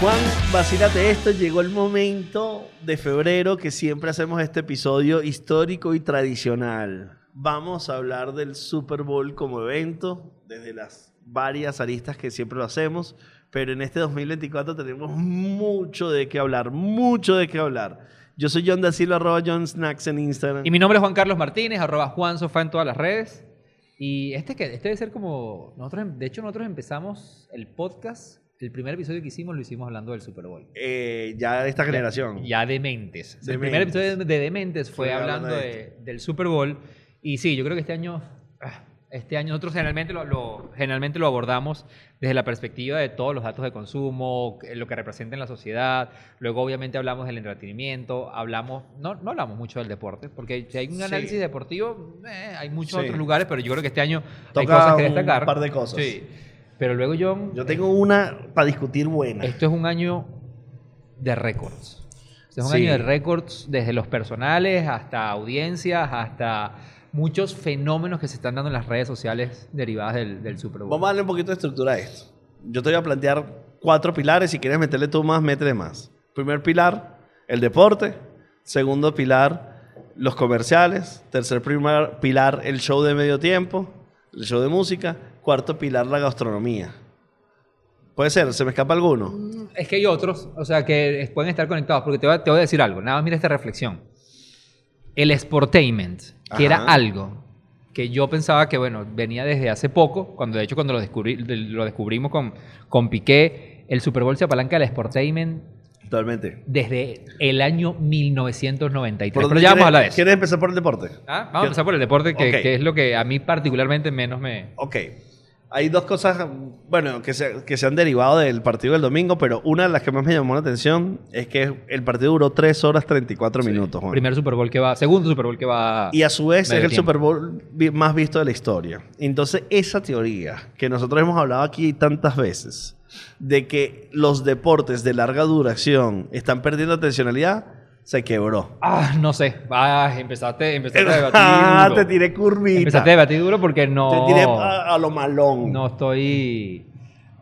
Juan, vacílate esto, llegó el momento de febrero que siempre hacemos este episodio histórico y tradicional. Vamos a hablar del Super Bowl como evento, desde las varias aristas que siempre lo hacemos, pero en este 2024 tenemos mucho de qué hablar, mucho de qué hablar. Yo soy John Silva, arroba John Snacks en Instagram. Y mi nombre es Juan Carlos Martínez, arroba Juan Sofá en todas las redes. Y este, que, este debe ser como... Nosotros, em, de hecho, nosotros empezamos el podcast, el primer episodio que hicimos lo hicimos hablando del Super Bowl. Eh, ya de esta generación. Ya Dementes. Dementes. El primer episodio de Dementes fue Fue hablando de de- del Super Bowl. Y sí, yo creo que este año... ah, Este año nosotros generalmente lo, lo- generalmente lo abordamos desde la perspectiva de todos los datos de consumo, que- lo que representa en la sociedad. Luego, obviamente, hablamos del entretenimiento. Hablamos, no, no hablamos mucho del deporte, porque si hay un Sí. análisis deportivo, eh, hay muchos Sí. otros lugares, pero yo creo que este año hay cosas que un destacar. par de cosas. Sí. Pero luego, John, Yo tengo una para discutir buena. esto es un año de récords. Este es un Sí. año de récords desde los personales hasta audiencias, hasta muchos fenómenos que se están dando en las redes sociales derivadas del, del Super Bowl. Vamos a darle un poquito de estructura a esto. Yo te voy a plantear cuatro pilares. Si quieres meterle tú más, métele más. Primer pilar, el deporte. Segundo pilar, los comerciales. Tercer primer pilar, el show de medio tiempo, el show de música. Cuarto pilar, la gastronomía. Puede ser, ¿se me escapa alguno? Es que hay otros, o sea, que pueden estar conectados, porque te voy, a, te voy a decir algo, nada más mira esta reflexión. El sportainment, que era algo que yo pensaba que, bueno, venía desde hace poco, cuando de hecho cuando lo, descubrí, de- lo descubrimos con, con Piqué, el Super Bowl se apalanca del sportainment Totalmente. desde el año 1993. ¿Por Pero ya vamos a quieres- hablar de eso. ¿Quieres empezar por el deporte? Ah, Vamos a empezar por el deporte, que, Ok. que es lo que a mí particularmente menos me... Ok. Hay dos cosas, bueno, que se, que se han derivado del partido del domingo, pero una de las que más me llamó la atención es que el partido duró 3 horas 34 minutos. Juan. Primer Super Bowl que va, segundo Super Bowl que va... Y a su vez es el tiempo. Super Bowl más visto de la historia. Entonces, esa teoría que nosotros hemos hablado aquí tantas veces, de que los deportes de larga duración están perdiendo atencionalidad, se quebró. Ah, no sé. Ah, empezaste, empezaste a debatir Ah, duro. te tiré curvita. Empezaste a debatir duro porque no... Te tiré a, a lo malón. No estoy...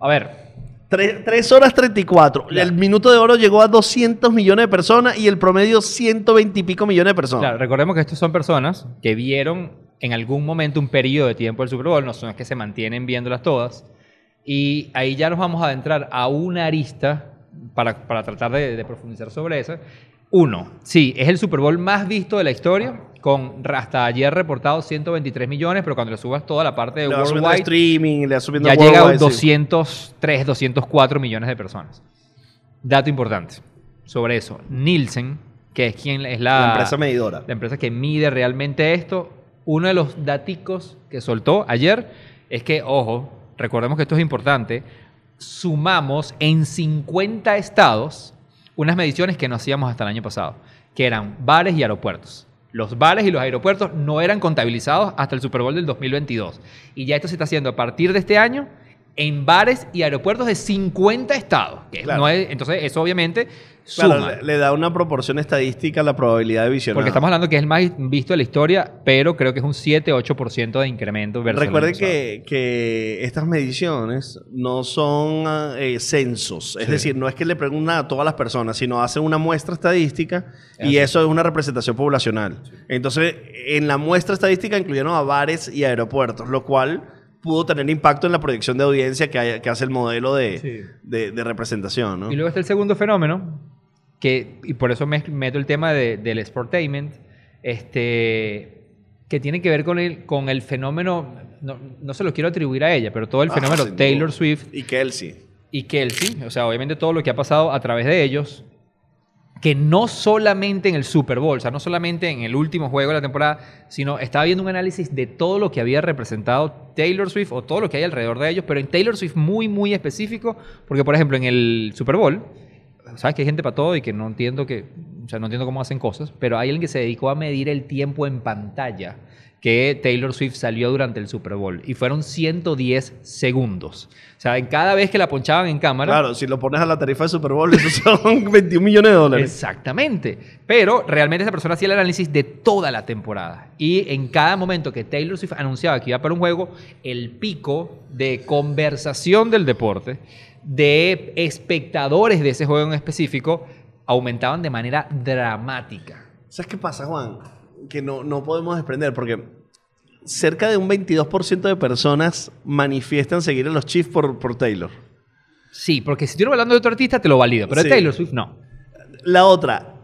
A ver, 3, horas 34. Claro. El minuto de oro llegó a 200 millones de personas y el promedio 120 y pico millones de personas. claro, recordemos que estos son personas que vieron en algún momento un periodo de tiempo el Super Bowl, no son que se mantienen viéndolas todas. Y ahí ya nos vamos a adentrar a una arista para, para tratar de, de profundizar sobre eso. Uno, sí, es el Super Bowl más visto de la historia, con hasta ayer reportados 123 millones, pero cuando le subas toda la parte de Le el Worldwide, streaming, le subiendo ya llega a worldwide, sí. 203, 204 millones de personas. Dato importante sobre eso. Nielsen, que es quien es la, La empresa medidora. la empresa que mide realmente esto, uno de los daticos que soltó ayer es que, ojo, recordemos que esto es importante, sumamos en 50 estados unas mediciones que no hacíamos hasta el año pasado, que eran bares y aeropuertos. Los bares y los aeropuertos no eran contabilizados hasta el Super Bowl del 2022. Y ya esto se está haciendo a partir de este año en bares y aeropuertos de 50 estados. que Claro. no es- entonces, eso obviamente Claro, suma. le, le da una proporción estadística a la probabilidad de visionar. Porque estamos hablando que es el más visto de la historia, pero creo que es un 7-8% de incremento versus pasado. que, que estas mediciones no son eh, censos, es Sí. decir, no es que le preguntan a todas las personas, sino hacen una muestra estadística y Así. eso es una representación poblacional. Entonces, en la muestra estadística incluyeron a bares y aeropuertos, lo cual pudo tener impacto en la proyección de audiencia que, hay- que hace el modelo de, Sí. de- de representación. ¿no? Y luego está el segundo fenómeno, que, y por eso me meto el tema de- del sportainment, este, que tiene que ver con el, con el fenómeno, no, no se lo quiero atribuir a ella, pero todo el Ah, fenómeno Taylor. Swift Y Kelsey. y Kelsey, o sea, obviamente todo lo que ha pasado a través de ellos, que no solamente en el Super Bowl, o sea, no solamente en el último juego de la temporada, sino estaba viendo un análisis de todo lo que había representado Taylor Swift o todo lo que hay alrededor de ellos, pero en Taylor Swift muy, muy específico, porque por ejemplo en el Super Bowl, sabes que hay gente para todo y que no entiendo que, o sea, no entiendo cómo hacen cosas, pero hay alguien que se dedicó a medir el tiempo en pantalla que Taylor Swift salió durante el Super Bowl y fueron 110 segundos. O sea, en cada vez que la ponchaban en cámara, Claro, si lo pones a la tarifa de Super Bowl, esos son 21 millones de dólares. Exactamente. Pero realmente esa persona hacía el análisis de toda la temporada. Y en cada momento que Taylor Swift anunciaba que iba para un juego, el pico de conversación del deporte, de espectadores de ese juego en específico aumentaban de manera dramática. ¿Sabes qué pasa, Juan? Que no, no podemos desprender, porque cerca de un 22% de personas manifiestan seguir a los Chiefs por, por Taylor. Sí, porque si estuviera hablando de otro artista te lo valido, pero Sí. de Taylor Swift no. La otra,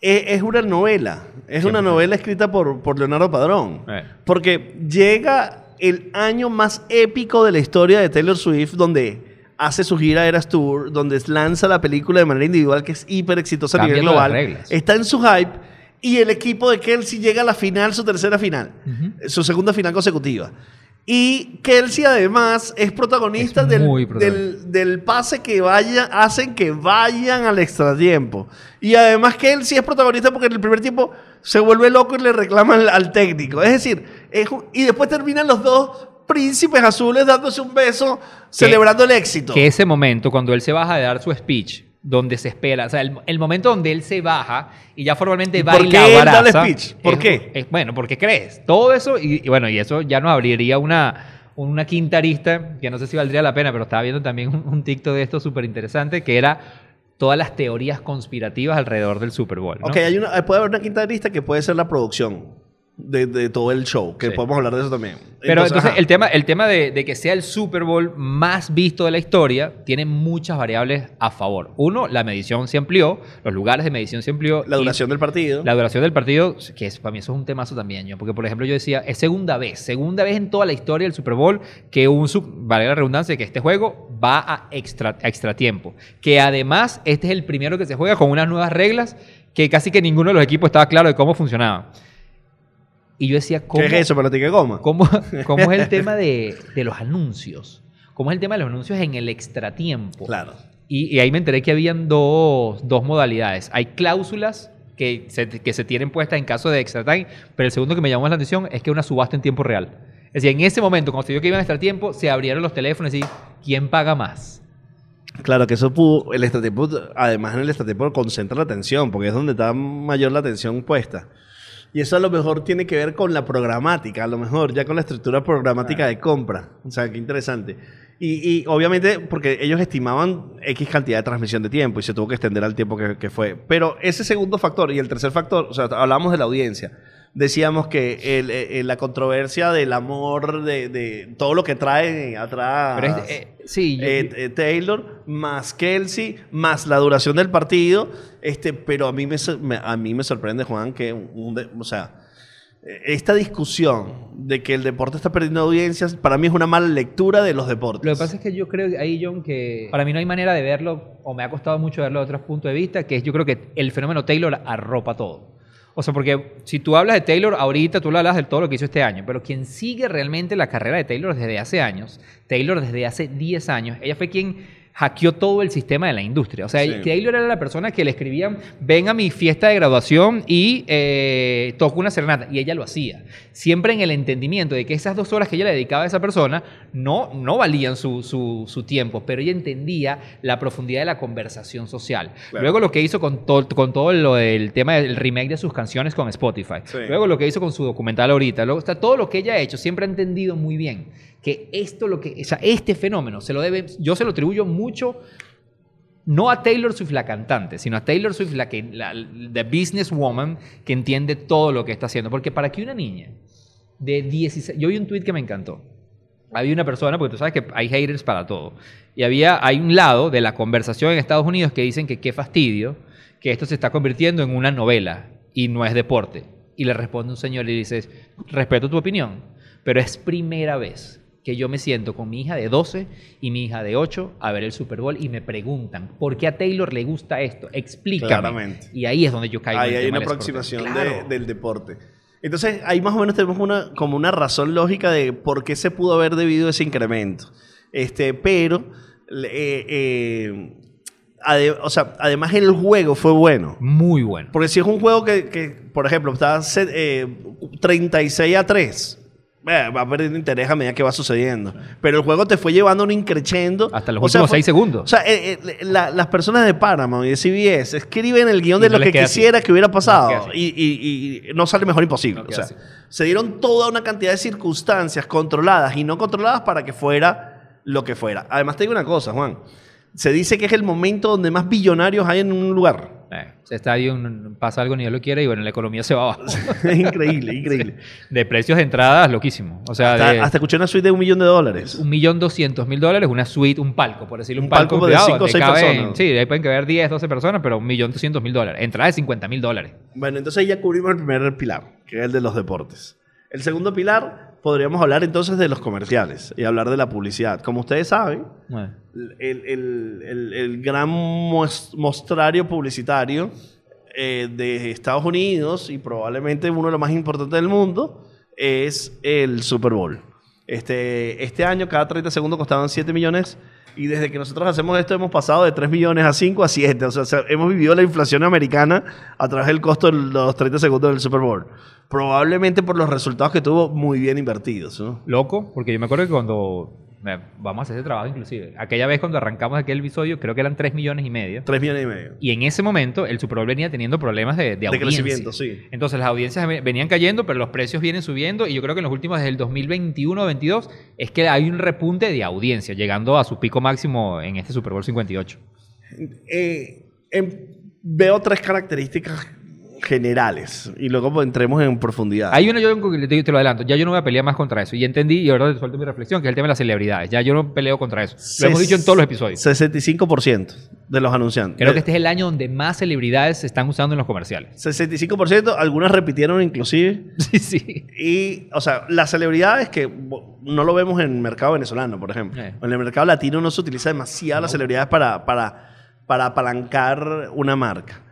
es, es una novela. Es una 100%. novela escrita por, por Leonardo Padrón. Eh. Porque llega el año más épico de la historia de Taylor Swift, donde hace su gira Eras Tour, donde lanza la película de manera individual, que es hiper exitosa a nivel global. Está en su hype. Y el equipo de Kelsey llega a la final, su tercera final. Su segunda final consecutiva. Y Kelsey además es protagonista Es del, protagonista. del, del pase que vaya, hacen que vayan al extratiempo. Y además Kelsey es protagonista porque en el primer tiempo se vuelve loco y le reclama al, al técnico. Es decir, es y después terminan los dos príncipes azules dándose un beso, celebrando el éxito. Que ese momento, cuando él se baja de dar su speech, donde se espera, o sea, el, el momento donde él se baja y ya formalmente ¿Y va por y qué la él da el speech? ¿Por es- qué? es- bueno, porque crees. Todo eso, y, y bueno, y eso ya nos abriría una, una quinta arista, que no sé si valdría la pena, pero estaba viendo también un, un TikTok de esto súper interesante, que era todas las teorías conspirativas alrededor del Super Bowl. ¿no? Ok, hay una, puede haber una quinta lista que puede ser la producción de, de todo el show, que Sí. podemos hablar de eso también. Pero entonces, el tema, el tema de, de que sea el Super Bowl más visto de la historia tiene muchas variables a favor. Uno, la medición se amplió, los lugares de medición se amplió. la duración del partido. La duración del partido, que es, para mí eso es un temazo también, yo, porque por ejemplo yo decía, es segunda vez, segunda vez en toda la historia del Super Bowl que un, sub- vale la redundancia, que este juego va a extra, a extra tiempo. Que además este es el primero que se juega con unas nuevas reglas que casi que ninguno de los equipos estaba claro de cómo funcionaba. Y yo decía, ¿cómo, ¿Qué es eso? ¿Para ti qué goma? ¿Cómo, cómo es el tema de, de los anuncios? ¿Cómo es el tema de los anuncios en el extratiempo? Claro. Y, y ahí me enteré que habían dos, dos modalidades. Hay cláusulas que se, que se tienen puestas en caso de extra time, pero el segundo que me llamó la atención es que una subasta en tiempo real. Es decir, en ese momento, cuando se vio que iban a extra tiempo, se abrieron los teléfonos y ¿quién paga más? Claro que eso pudo, el estratiempo, además en el estratiempo concentra la atención, porque es donde está mayor la atención puesta. Y eso a lo mejor tiene que ver con la programática, a lo mejor ya con la estructura programática de compra. O sea, qué interesante. Y, y obviamente porque ellos estimaban X cantidad de transmisión de tiempo y se tuvo que extender al tiempo que, que fue. Pero ese segundo factor y el tercer factor, o sea, hablamos de la audiencia. Decíamos que el- eh, la controversia del amor, de, de todo lo que trae atrás. Es- eh, sí, Eh, eh, Taylor, más Kelsey, más la duración del partido. Este, pero a mí me, a mí me sorprende, Juan, que un de- o sea, eh, esta discusión de que el deporte está perdiendo audiencias, para mí es una mala lectura de los deportes. Lo que pasa es que yo creo ahí, John, que para mí no hay manera de verlo, o me ha costado mucho verlo de otros puntos de vista, que es yo creo que el fenómeno Taylor arropa todo. O sea, porque si tú hablas de Taylor ahorita, tú le hablas de todo lo que hizo este año, pero quien sigue realmente la carrera de Taylor desde hace años, Taylor desde hace 10 años, ella fue quien hackeó todo el sistema de la industria. O sea, Sí. Taylor era la persona que le escribían, ven a mi fiesta de graduación y eh, toca una serenata. Y ella lo hacía. Siempre en el entendimiento de que esas dos horas que ella le dedicaba a esa persona no, no valían su, su- su tiempo, pero ella entendía la profundidad de la conversación social. Claro. Luego lo que hizo con, todo con todo lo del tema del remake de sus canciones con Spotify. Sí. Luego lo que hizo con su documental ahorita. Luego está todo lo que ella ha hecho. Siempre ha entendido muy bien que esto lo que, o sea, este fenómeno se lo debe, yo se lo atribuyo mucho no a Taylor Swift la cantante, sino a Taylor Swift la que businesswoman que entiende todo lo que está haciendo, porque para que una niña de 16, yo vi un tweet que me encantó. Había una persona, porque tú sabes que hay haters para todo. Y había, hay un lado de la conversación en Estados Unidos que dicen que qué fastidio, que esto se está convirtiendo en una novela y no es deporte. Y le responde un señor y dice, respeto tu opinión, pero es primera vez que yo me siento con mi hija de 12 y mi hija de 8 a ver el Super Bowl y me preguntan, ¿por qué a Taylor le gusta esto? Explícame. Claramente. Y ahí es donde yo caigo. en Ahí el hay tema una aproximación de- Claro. del deporte. Entonces, ahí más o menos tenemos una, como una razón lógica de por qué se pudo haber debido ese incremento. Este, pero, eh, eh, ade- o sea, además el juego fue bueno. Muy bueno. Porque si es un juego que, que, por ejemplo, está set- eh, 36 a 3, eh, va perdiendo interés a medida que va sucediendo. Pero el juego te fue llevando un increchendo. Hasta los O sea, últimos fue- seis segundos. O sea, eh, eh, la- las personas de Paramount y de CBS escriben el guion Y de no lo que queda así. quisiera que hubiera No pasado. así. y, y- y no sale mejor imposible. No o sea, así. se dieron toda una cantidad de circunstancias controladas y no controladas para que fuera lo que fuera. Además, te digo una cosa, Juan. Se dice que es el momento donde más billonarios hay en un lugar. Eh, ese estadio pasa algo ni Dios lo quiere y bueno, la economía se va abajo. es increíble, increíble. De precios de entradas, loquísimo. O sea, Hasta, de hasta escuché una suite de un millón de dólares. un millón doscientos mil dólares, una suite, un palco, por decirlo, un, Un palco de privado, cinco o seis caben- personas. Sí, ahí pueden caber 10, 12 personas, pero un millón doscientos mil dólares. Entrada de 50 mil dólares. Bueno, entonces ya cubrimos el primer pilar, que es el de los deportes. El segundo pilar, podríamos hablar entonces de los comerciales y hablar de la publicidad. Como ustedes saben, Bueno. el, el- el- el gran mostrario publicitario eh, de Estados Unidos y probablemente uno de los más importantes del mundo es el Super Bowl. Este, este año cada 30 segundos costaban 7 millones y desde que nosotros hacemos esto hemos pasado de 3 millones a 5 a 7. O sea, se- hemos vivido la inflación americana a través del costo de los 30 segundos del Super Bowl. Probablemente por los resultados que tuvo muy bien invertidos. ¿no? Loco, porque yo me acuerdo que cuando... eh, Vamos a hacer ese trabajo inclusive. Aquella vez cuando arrancamos aquel episodio, creo que eran 3 millones y medio. 3 millones y medio. Y en ese momento el Super Bowl venía teniendo problemas de, de, De audiencia. crecimiento, sí. Entonces las audiencias ve- venían cayendo, pero los precios vienen subiendo y yo creo que en los últimos, desde el 2021 o 22, es que hay un repunte de audiencia, llegando a su pico máximo en este Super Bowl 58. Eh, em, veo tres características generales y luego pues, entremos en profundidad. Hay una, yo te, te lo adelanto, ya yo no voy a pelear más contra eso. Y entendí, y ahora te suelto mi reflexión, que es el tema de las celebridades. Ya yo no peleo contra eso. Lo hemos dicho en todos los episodios. 65% de los anunciantes. Creo que este es el año donde más celebridades se están usando en los comerciales. 65%, algunas repitieron inclusive. Sí, sí. Y, o sea, las celebridades que no lo vemos en el mercado venezolano, por ejemplo. Eh. En el mercado latino no se utiliza demasiado las celebridades para, para, para apalancar una marca.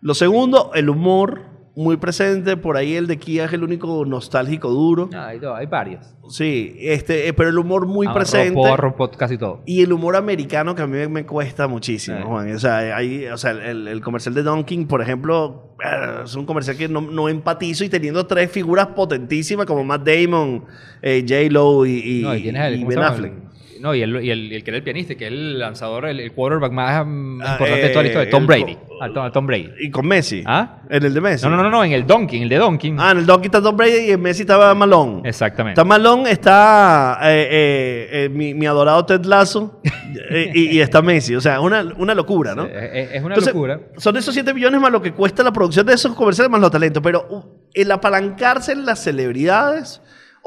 Lo segundo, el humor muy presente. Por ahí el de Kia es el único nostálgico duro. No, hay, hay varios. Sí, este, eh, pero el humor muy Ah, presente. Romper casi todo. Y el humor americano que a mí me- cuesta muchísimo. Juan. O sea, hay, o sea el, el comercial de Dunkin', por ejemplo, eh, es un comercial que no, no empatizo y teniendo tres figuras potentísimas como Matt Damon, eh, J-Lo y, y, No, y tienes el, y ¿cómo Ben? Affleck. No, y el, y el, que era el pianista, que es el lanzador, el, el quarterback más Ah, importante de toda la eh, historia, Tom Brady. Al Tom, al Tom Brady. Y con Messi. ¿Ah? En el de Messi. No, no, no, no, en el Donkey, en el de Donkey. Ah, en el Dunkin' está Tom Brady y en Messi estaba Malone. Exactamente. Está Malone, está eh, eh, eh, mi, mi adorado Ted Lasso eh, y, y está Messi. O sea, una, una locura, ¿no? Es, una Entonces, locura. Son esos 7 millones más lo que cuesta la producción de esos comerciales más los talentos. Pero uh, el apalancarse en las celebridades,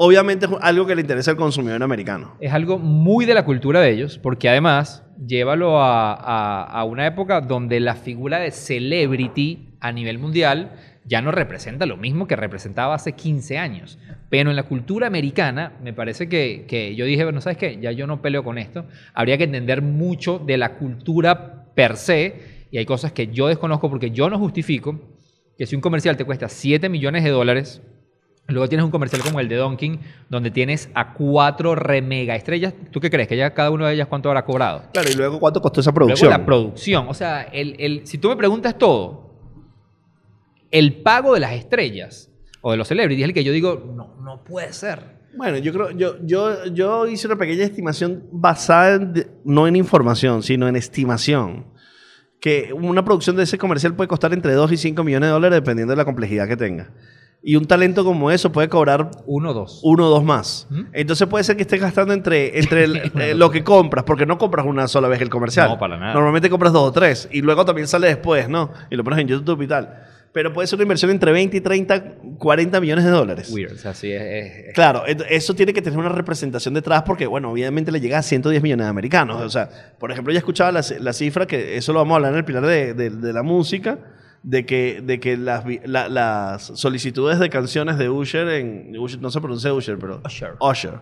obviamente es algo que le interesa al consumidor americano. Es algo muy de la cultura de ellos, porque además, llévalo a, una época donde la figura de celebrity a nivel mundial ya no representa lo mismo que representaba hace 15 años. Pero en la cultura americana, me parece que, que yo dije, bueno, ¿sabes qué? Ya yo no peleo con esto. Habría que entender mucho de la cultura per se, y hay cosas que yo desconozco porque yo no justifico que si un comercial te cuesta 7 millones de dólares, Luego tienes un comercial como el de Donkin, donde tienes a cuatro re mega estrellas. ¿Tú qué crees? ¿Que ya cada una de ellas cuánto habrá cobrado? Claro, y luego cuánto costó esa Luego producción. la producción. O sea, el, el- si tú me preguntas todo, el pago de las estrellas o de los celebrities es el que yo digo, no, no puede ser. Bueno, yo creo, yo, yo, yo hice una pequeña estimación basada en no en información, sino en estimación. Que una producción de ese comercial puede costar entre 2 y 5 millones de dólares dependiendo de la complejidad que tenga. Y un talento como eso puede cobrar Uno o dos. uno o dos más. ¿Mm? Entonces puede ser que estés gastando entre, entre el- eh, lo que compras, porque no compras una sola vez el comercial. No, para nada. Normalmente compras dos o tres y luego también sale después, ¿no? Y lo pones en YouTube y tal. Pero puede ser una inversión entre 20 y 30, 40 millones de dólares. Weird. O sea, sí, es, es- Claro, eso tiene que tener una representación detrás porque, bueno, obviamente le llega a 110 millones de americanos. O sea, por ejemplo, ya escuchaba la, la cifra, que eso lo vamos a hablar en el pilar de, de- de la música, de que, de que las, la- las solicitudes de canciones de Usher, en, Usher- no se pronuncia Usher, pero Usher. Usher,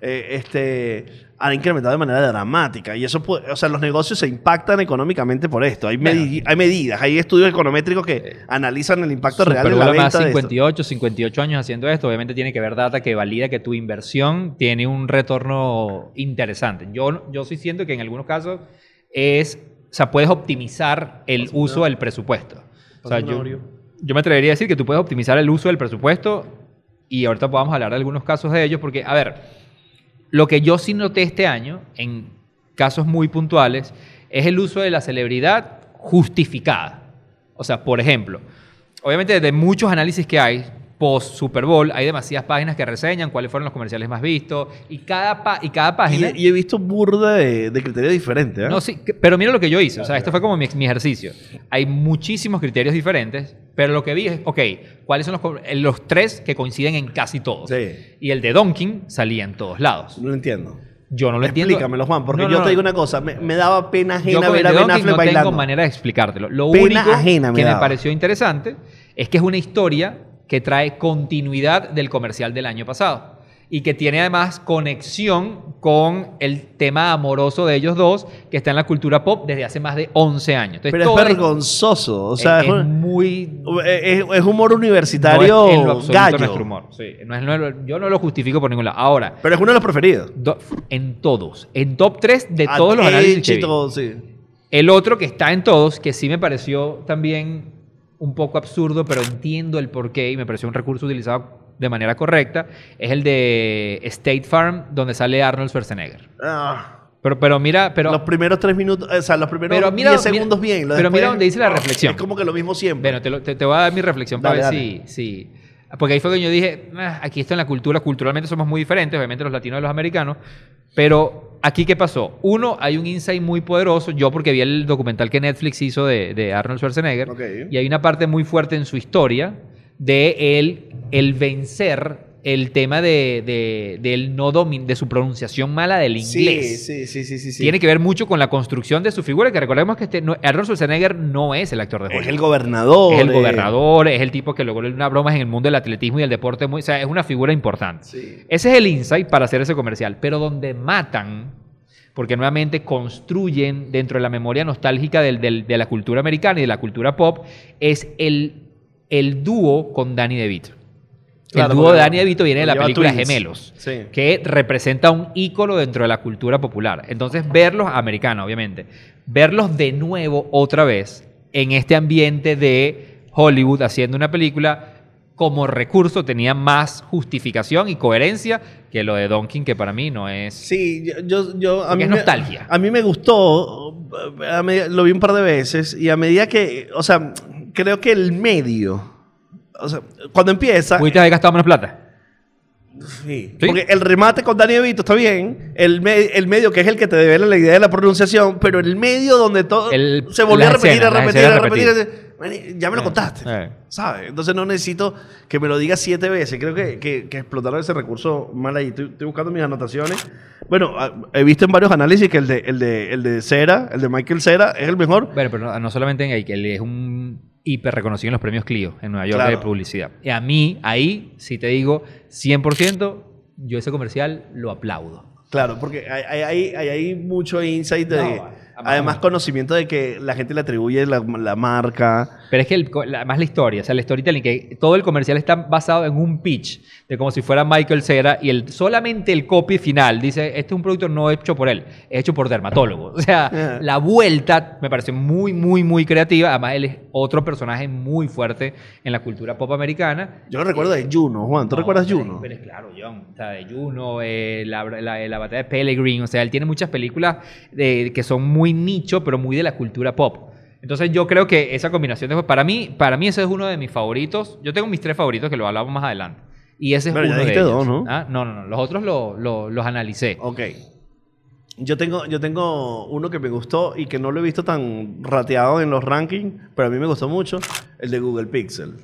eh, este, han incrementado de manera dramática. Y eso, puede- o sea, los negocios se impactan económicamente por esto. Hay, Bueno. hay medidas, hay estudios econométricos que analizan el impacto real de la venta más de esto. 58, 58 años haciendo esto, obviamente tiene que haber data que valida que tu inversión tiene un retorno interesante. Yo, yo sí siento que en algunos casos es, o sea, puedes optimizar el uso del presupuesto. O sea, yo, yo me atrevería a decir que tú puedes optimizar el uso del presupuesto y ahorita podamos hablar de algunos casos de ellos, porque, a ver, lo que yo sí noté este año, en casos muy puntuales, es el uso de la celebridad justificada. O sea, por ejemplo, obviamente de muchos análisis que hay, post Super Bowl, hay demasiadas páginas que reseñan cuáles fueron los comerciales más vistos y cada, pa- y cada página... Y, y he visto burda de, de criterios diferentes. ¿eh? No, sí, que- pero mira lo que yo hice. O sea, esto fue como mi, mi ejercicio. Hay muchísimos criterios diferentes, pero lo que vi es, ok, ¿cuáles son los, eh, los tres que coinciden en casi todos? Sí. Y el de Donkin salía en todos lados. No lo entiendo. Yo no lo entiendo. Explícamelo, Juan, porque No, yo no, te digo una cosa. Me, me daba pena ajena ver a Ben Affleck no bailando. tengo manera de explicártelo. Lo Pena único ajena me que me pareció interesante es que es una historia que trae continuidad del comercial del año pasado y que tiene además conexión con el tema amoroso de ellos dos que está en la cultura pop desde hace más de 11 años. Entonces, Pero es vergonzoso. O sea, es, es, es muy es- es humor no universitario es en lo gallo. nuestro humor. Sí, no es- no yo no lo justifico por ningún lado. Ahora, Pero es uno de los preferidos. do- en todos, en top 3 de Ah, todos los análisis Edge que vi. sí. El otro que está en todos, que sí me pareció también un poco absurdo, pero entiendo el porqué y me pareció un recurso utilizado de manera correcta, es el de State Farm, donde sale Arnold Schwarzenegger. Ah, Pero, pero mira, pero, los primeros tres minutos, o sea, los primeros Pero mira- 10 mira- segundos bien. lo pero mira donde dice la reflexión. Es como que lo mismo siempre. bueno, te, lo- te- te voy a dar mi reflexión para Dale, ver si, si... Porque ahí fue que yo dije, "Ah, aquí está en la cultura, culturalmente somos muy diferentes, obviamente los latinos y los americanos, pero aquí qué pasó? Uno, hay un insight muy poderoso, yo porque vi el documental que Netflix hizo de, de Arnold Schwarzenegger, y hay una parte muy fuerte en su historia de él, el vencer el tema de, de, del no domin, de su pronunciación mala del inglés. Sí, sí, sí, sí, sí, sí. Tiene que ver mucho con la construcción de su figura, que recordemos que este, no- Arnold Schwarzenegger no es el actor de Hollywood. Es el gobernador. Es el eh. gobernador, es el tipo que logró una broma en el mundo del atletismo y el deporte. Muy, o sea, es una figura importante. Sí. Ese es el insight para hacer ese comercial. Pero donde matan, porque nuevamente construyen dentro de la memoria nostálgica del- del- de la cultura americana y de la cultura pop, es el, el dúo con Danny DeVito. Claro, el dúo de Danny DeVito viene de la película twins. Gemelos Sí. que representa un ícono dentro de la cultura popular. Entonces, verlos, americana obviamente, verlos de nuevo otra vez en este ambiente de Hollywood haciendo una película como recurso tenía más justificación y coherencia que lo de Donkin, que para mí no es... Sí, yo, yo, a mí es me- nostalgia. a mí me gustó, a medida- lo vi un par de veces y a medida que, o sea, creo que el medio, o sea, cuando empieza, ¿Pudiste haber gastado menos plata? sí, ¿Sí? porque el remate con Dani Evito está bien, el, me- el medio que es el que te devela la idea de la pronunciación, pero el medio donde todo El- se volvió a las repetir, escenas, a las repetir, a escenas repetir. Mani, ya me lo Eh, contaste. eh. ¿Sabes? Entonces no necesito que me lo digas siete veces. Creo que, que, que explotaron ese recurso mal ahí. Estoy, estoy buscando mis anotaciones. Bueno, ah, he visto en varios análisis que el de, el de, el de Cera, el de Michael Cera, es el mejor. Bueno, pero no, no solamente en que él es un hiper reconocido en los premios Clio en Nueva York Claro. de publicidad. Y a mí, ahí, si te digo 100%, yo ese comercial lo aplaudo. Claro, porque hay, hay, hay, mucho insight de. No. Además, conocimiento de que la gente le atribuye la, la marca. Pero es que el, la- más la historia, o sea, el storytelling, que todo el comercial está basado en un pitch, de como si fuera Michael Cera, y el, solamente el copy final dice, este es un producto no hecho por él, es hecho por dermatólogos. O sea, Ajá. la vuelta me pareció muy, muy, muy creativa. Además, él es otro personaje muy fuerte en la cultura pop americana. Yo lo recuerdo de Juno, Juan. ¿Tú No, recuerdas Juno? Pero es claro, John. O sea, de Juno, eh, la, la, la batalla de Pellegrin. O sea, él tiene muchas películas de- que son muy nicho, pero muy de la cultura pop. Entonces yo creo que esa combinación de... Para mí, para mí ese es uno de mis favoritos. Yo tengo mis tres favoritos que lo hablamos más adelante. Y ese es Pero ya uno de dijiste ellos. dos, ¿no? Ah, No, no, no. Los otros lo- lo- los analicé. Ok. Yo tengo, yo tengo uno que me gustó y que no lo he visto tan rateado en los rankings, pero a mí me gustó mucho, el de Google Pixel.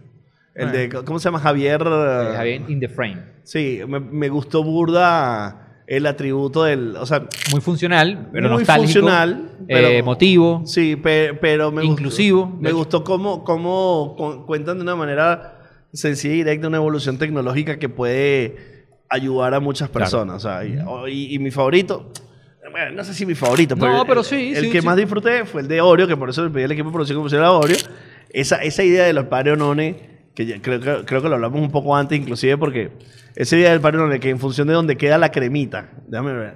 El de, ¿cómo se llama? Javier. Eh, Javier in the frame. Sí, me, me gustó burda el atributo del, o sea, Muy funcional, pero Muy nostálgico. funcional, eh, pero- emotivo. sí, pe- pero me gustó- Inclusivo, de me gustó cómo, cómo cu- cuentan de una manera sencilla y directa una evolución tecnológica que puede ayudar a muchas Claro. personas. o sea, y, o- y- y mi favorito, bueno, no sé si mi favorito, pero, No, pero el- sí, el sí, que sí. más disfruté fue el de Oreo, que por eso le pedí al equipo de producción que pusiera Oreo. Esa, esa idea de los pareonones, que ya- creo, que- creo que lo hablamos un poco antes, inclusive porque esa idea del pareonone, que en función de donde queda la cremita, déjame ver.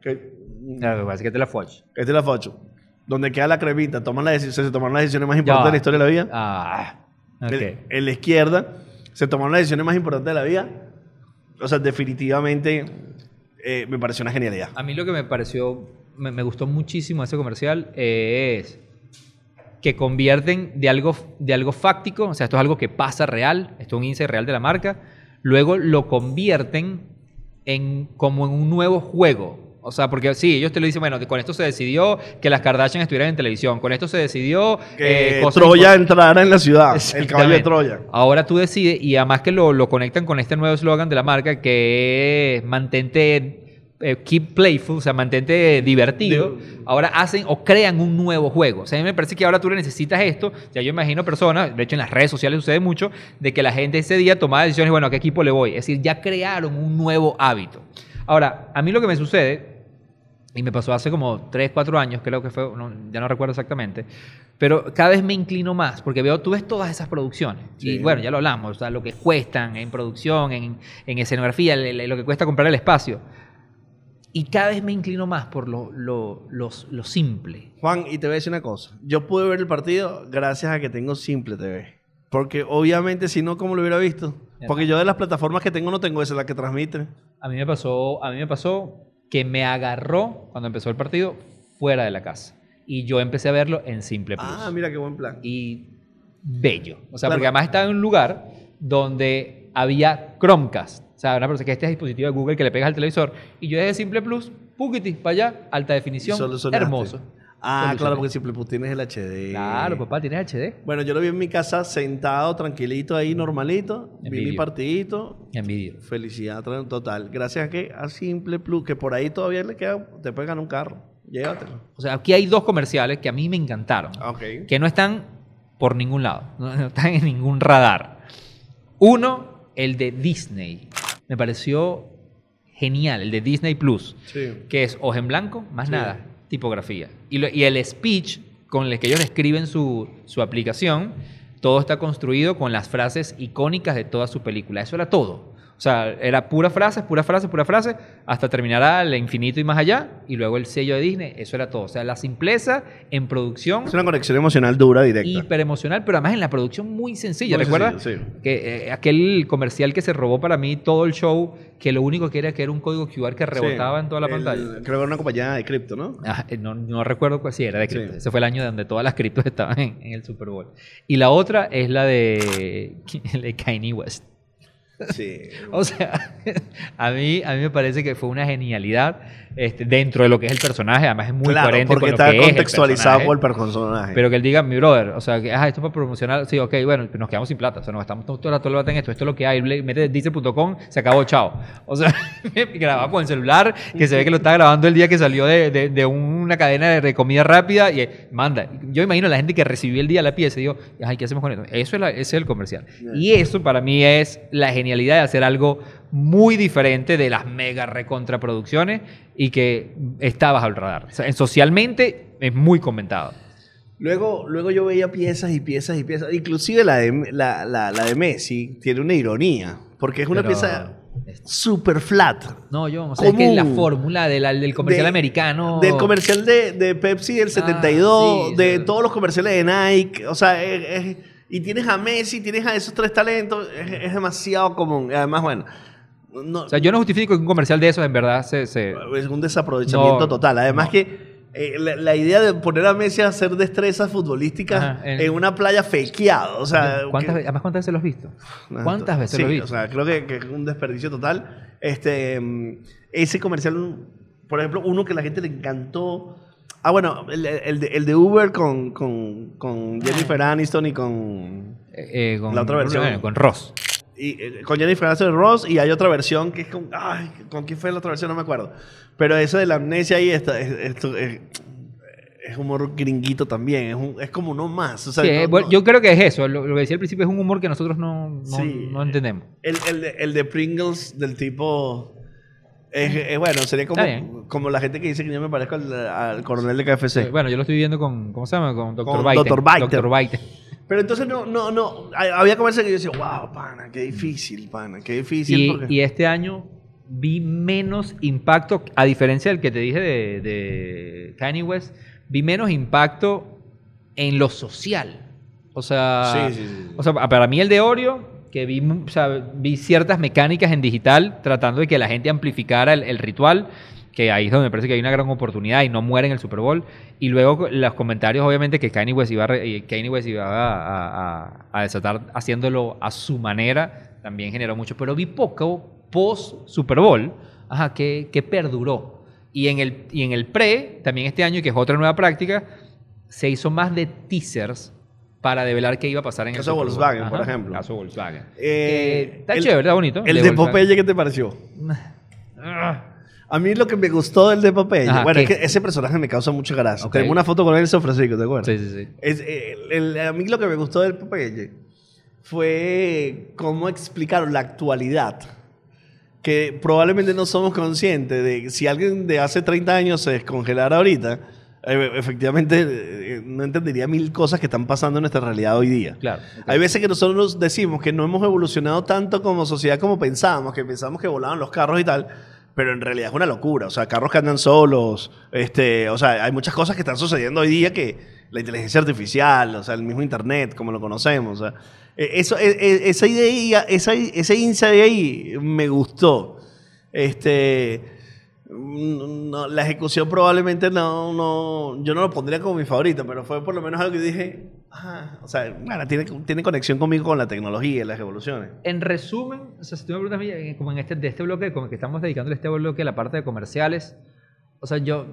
Que- Claro, Así que te la foch. esta es la foto. Donde queda la cremita, toman la deci- se toman las decisiones más importantes de la historia de la vida. Ah, ok. En, en la izquierda se tomaron las decisiones más importantes de la vida. O sea, definitivamente eh, me pareció una genialidad. A mí lo que me pareció, me, me gustó muchísimo ese comercial eh, es que convierten de algo, de algo fáctico, o sea, esto es algo que pasa real, esto es un índice real de la marca, luego lo convierten en como en un nuevo juego. O sea, porque sí, ellos te lo dicen, bueno, que con esto se decidió que las Kardashian estuvieran en televisión, con esto se decidió Que eh, Troya entrara en la ciudad. El caballo de Troya. Ahora tú decides, y además que lo, lo conectan con este nuevo eslogan de la marca, que es mantente, eh, keep playful, o sea, mantente divertido. Ahora hacen o crean un nuevo juego. O sea, a mí me parece que ahora tú necesitas esto. Ya yo imagino personas, de hecho en las redes sociales sucede mucho, de que la gente ese día tomaba decisiones, bueno, ¿a qué equipo le voy? Es decir, ya crearon un nuevo hábito. Ahora, a mí lo que me sucede, y me pasó hace como 3, 4 años, creo que fue, no, ya no recuerdo exactamente, pero cada vez me inclino más, porque veo, tú ves todas esas producciones, y Sí. bueno, ya lo hablamos, o sea, lo que cuestan en producción, en, en escenografía, lo que cuesta comprar el espacio. Y cada vez me inclino más por lo, lo, los- lo simple. Juan, y te voy a decir una cosa. Yo pude ver el partido gracias a que tengo Simple TV. Porque obviamente si no, ¿cómo lo hubiera visto? Porque yo de las plataformas que tengo no tengo esa, la que transmiten. A mí me pasó, a mí me pasó que me agarró cuando empezó el partido fuera de la casa. Y yo empecé a verlo en Simple Plus. Ah, mira qué buen plan. y bello. O sea, Claro. porque además estaba en un lugar donde había Chromecast. O sea, una persona que este dispositivo de Google que le pegas al televisor. Y yo desde Simple Plus, Pukiti, para allá, alta definición, hermoso. Ah, Solucioné. claro, porque Simple Plus tienes el HD. Claro, papá, tienes HD. Bueno, yo lo vi en mi casa sentado, tranquilito ahí, normalito. Vi mi Envidio. partidito. Envidio. Felicidad total. Gracias a que a Simple Plus, que por ahí todavía le queda, te puede ganar un carro. Llévatelo. O sea, aquí hay dos comerciales que a mí me encantaron. Ok. Que no están por ningún lado. No, no están en ningún radar. Uno, el de Disney. Me pareció genial, el de Disney Plus. Sí. que es hoja en blanco, más Sí. nada, tipografía. Y, lo- y el speech con el que ellos escriben su, su aplicación, todo está construido con las frases icónicas de toda su película. Eso era todo. O sea, era pura frase, pura frase, pura frase, hasta terminar al infinito y más allá, y luego el sello de Disney, eso era todo. O sea, la simpleza en producción, Es una conexión emocional dura, directa. hiper emocional, pero además en la producción muy sencilla. ¿Recuerdas? sí. Que eh, aquel comercial que se robó para mí todo el show, que lo único que era que era un código QR que rebotaba Sí. en toda la El- pantalla. Creo que era una compañía de cripto, ¿no? Ah, eh, no, no recuerdo cuál sí era de Sí. cripto. Ese fue el año donde todas las criptos estaban en, en el Super Bowl. Y la otra es la de, de Kanye West. Sí. O sea, a mí, a mí me parece que fue una genialidad este, dentro de lo que es el personaje. Además es muy claro, coherente porque con lo está que es el contextualizado por el personaje. Pero que él diga, mi brother, o sea, que ah, esto es para promocionar, sí, ok, bueno, nos quedamos sin plata, o sea, nos gastamos todo, todo el rato en esto, esto es lo que hay, mete dice.com, se acabó, chao. O sea, grababa con el celular, que se ve que lo estaba grabando el día que salió de, de- de una cadena de, comida rápida y manda. Yo imagino a la gente que recibió el día la pieza y digo, ay, ¿qué hacemos con esto? Eso es, la- ese es el comercial. Y eso para mí es la genialidad de hacer algo muy diferente de las mega recontraproducciones y que está bajo el radar. O sea, socialmente es muy comentado. Luego, luego yo veía piezas y piezas y piezas. Inclusive la de, la, la- la de Messi tiene una ironía. Porque es una Pero- pieza super flat. No, yo, o sea, es que la fórmula de la- del comercial De- americano. Del comercial de, de Pepsi del 72, sí, de sí. todos los comerciales de Nike. O sea, es- es- y tienes a Messi, tienes a esos tres talentos. Es, es demasiado común. Además, bueno, no, O sea, yo no justifico que un comercial de esos en verdad se. se- es un desaprovechamiento No, total. Además no. que eh, la, la idea de poner a Messi a hacer destrezas futbolísticas Ajá, en- en una playa fakeado. O sea, ¿Cuántas, que- además, ¿cuántas veces lo has visto? ¿Cuántas veces sí, lo has visto? O sea, creo que, que es un desperdicio total. Este, mm, ese comercial, por ejemplo, uno que a la gente le encantó. Ah, bueno, el, el de, el de Uber con, con, con Jennifer Aniston y con, Eh, eh, con, La otra versión. bueno, con Ross. y, eh, con Jennifer Aniston y Ross. Y hay otra versión que es con. Ay, ¿con quién fue la otra versión? No me acuerdo. Pero eso de la amnesia ahí está, es, esto es, es humor gringuito también. Es, un- es como uno más. O sea, Sí, no- bueno, no- yo creo que es eso. Lo, lo que decía al principio es un humor que nosotros no, no, Sí. entendemos. El, el, de, el de Pringles del tipo. Es, es bueno, sería como, como la gente que dice que yo me parezco al, al coronel de KFC. Eh, Bueno, yo lo estoy viendo con. ¿Cómo se llama? Con Dr. Con Baite. Dr. Baite. Dr. Baite. Pero entonces no, no, no. Había comerciales que yo decía, wow, pana, qué difícil, pana, qué difícil. Y, porque- y este año vi menos impacto, a diferencia del que te dije de, de Kanye West, vi menos impacto en lo social. O sea, Sí, sí, sí. o sea para mí el de Oreo, que vi, ciertas mecánicas en digital tratando de que la gente amplificara el, ritual, que ahí es donde me parece que hay una gran oportunidad y no muere en el Super Bowl. Y luego los comentarios, obviamente, que Kanye West iba, a, y Kanye West iba a desatar haciéndolo a su manera, también generó mucho. Pero vi poco post Super Bowl ajá, que, que perduró. Y en, el, y en el pre, también este año, que es otra nueva práctica, se hizo más de teasers para develar qué iba a pasar en el Caso. Volkswagen, por ejemplo. Caso Volkswagen. Eh, Eh, está el- chévere, está bonito. El de Volkswagen. Popeye, ¿qué te pareció? A mí lo que me gustó del de Popeye, Ajá, bueno, ¿qué? es que ese personaje me causa mucha gracia. Ok. Tenemos una foto con él en San Francisco, ¿te acuerdas? Sí, sí, sí. Es, eh, el- a mí lo que me gustó del Popeye fue cómo explicaron la actualidad. Que probablemente no somos conscientes de si alguien de hace 30 años se descongelara ahorita, efectivamente eh, no entendería mil cosas que están pasando en nuestra realidad hoy día. Claro. Hay veces que nosotros nos decimos que no hemos evolucionado tanto como sociedad como pensábamos, que pensamos que volaban los carros y tal, pero en realidad es una locura. O sea, carros que andan solos, este, o sea, hay muchas cosas que están sucediendo hoy día que la inteligencia artificial, o sea, el mismo internet, como lo conocemos. o sea, eh, eso, eh, eh, esa idea, esa, ese insight ahí me gustó. Este, no, la ejecución probablemente no, no, yo no lo pondría como mi favorito, pero fue por lo menos algo que dije, ah, o sea, bueno, tiene, tiene conexión conmigo con la tecnología y las evoluciones. En resumen, o sea, si tú me preguntas como en este, de este bloque, como que estamos dedicándole este bloque a la parte de comerciales, o sea, yo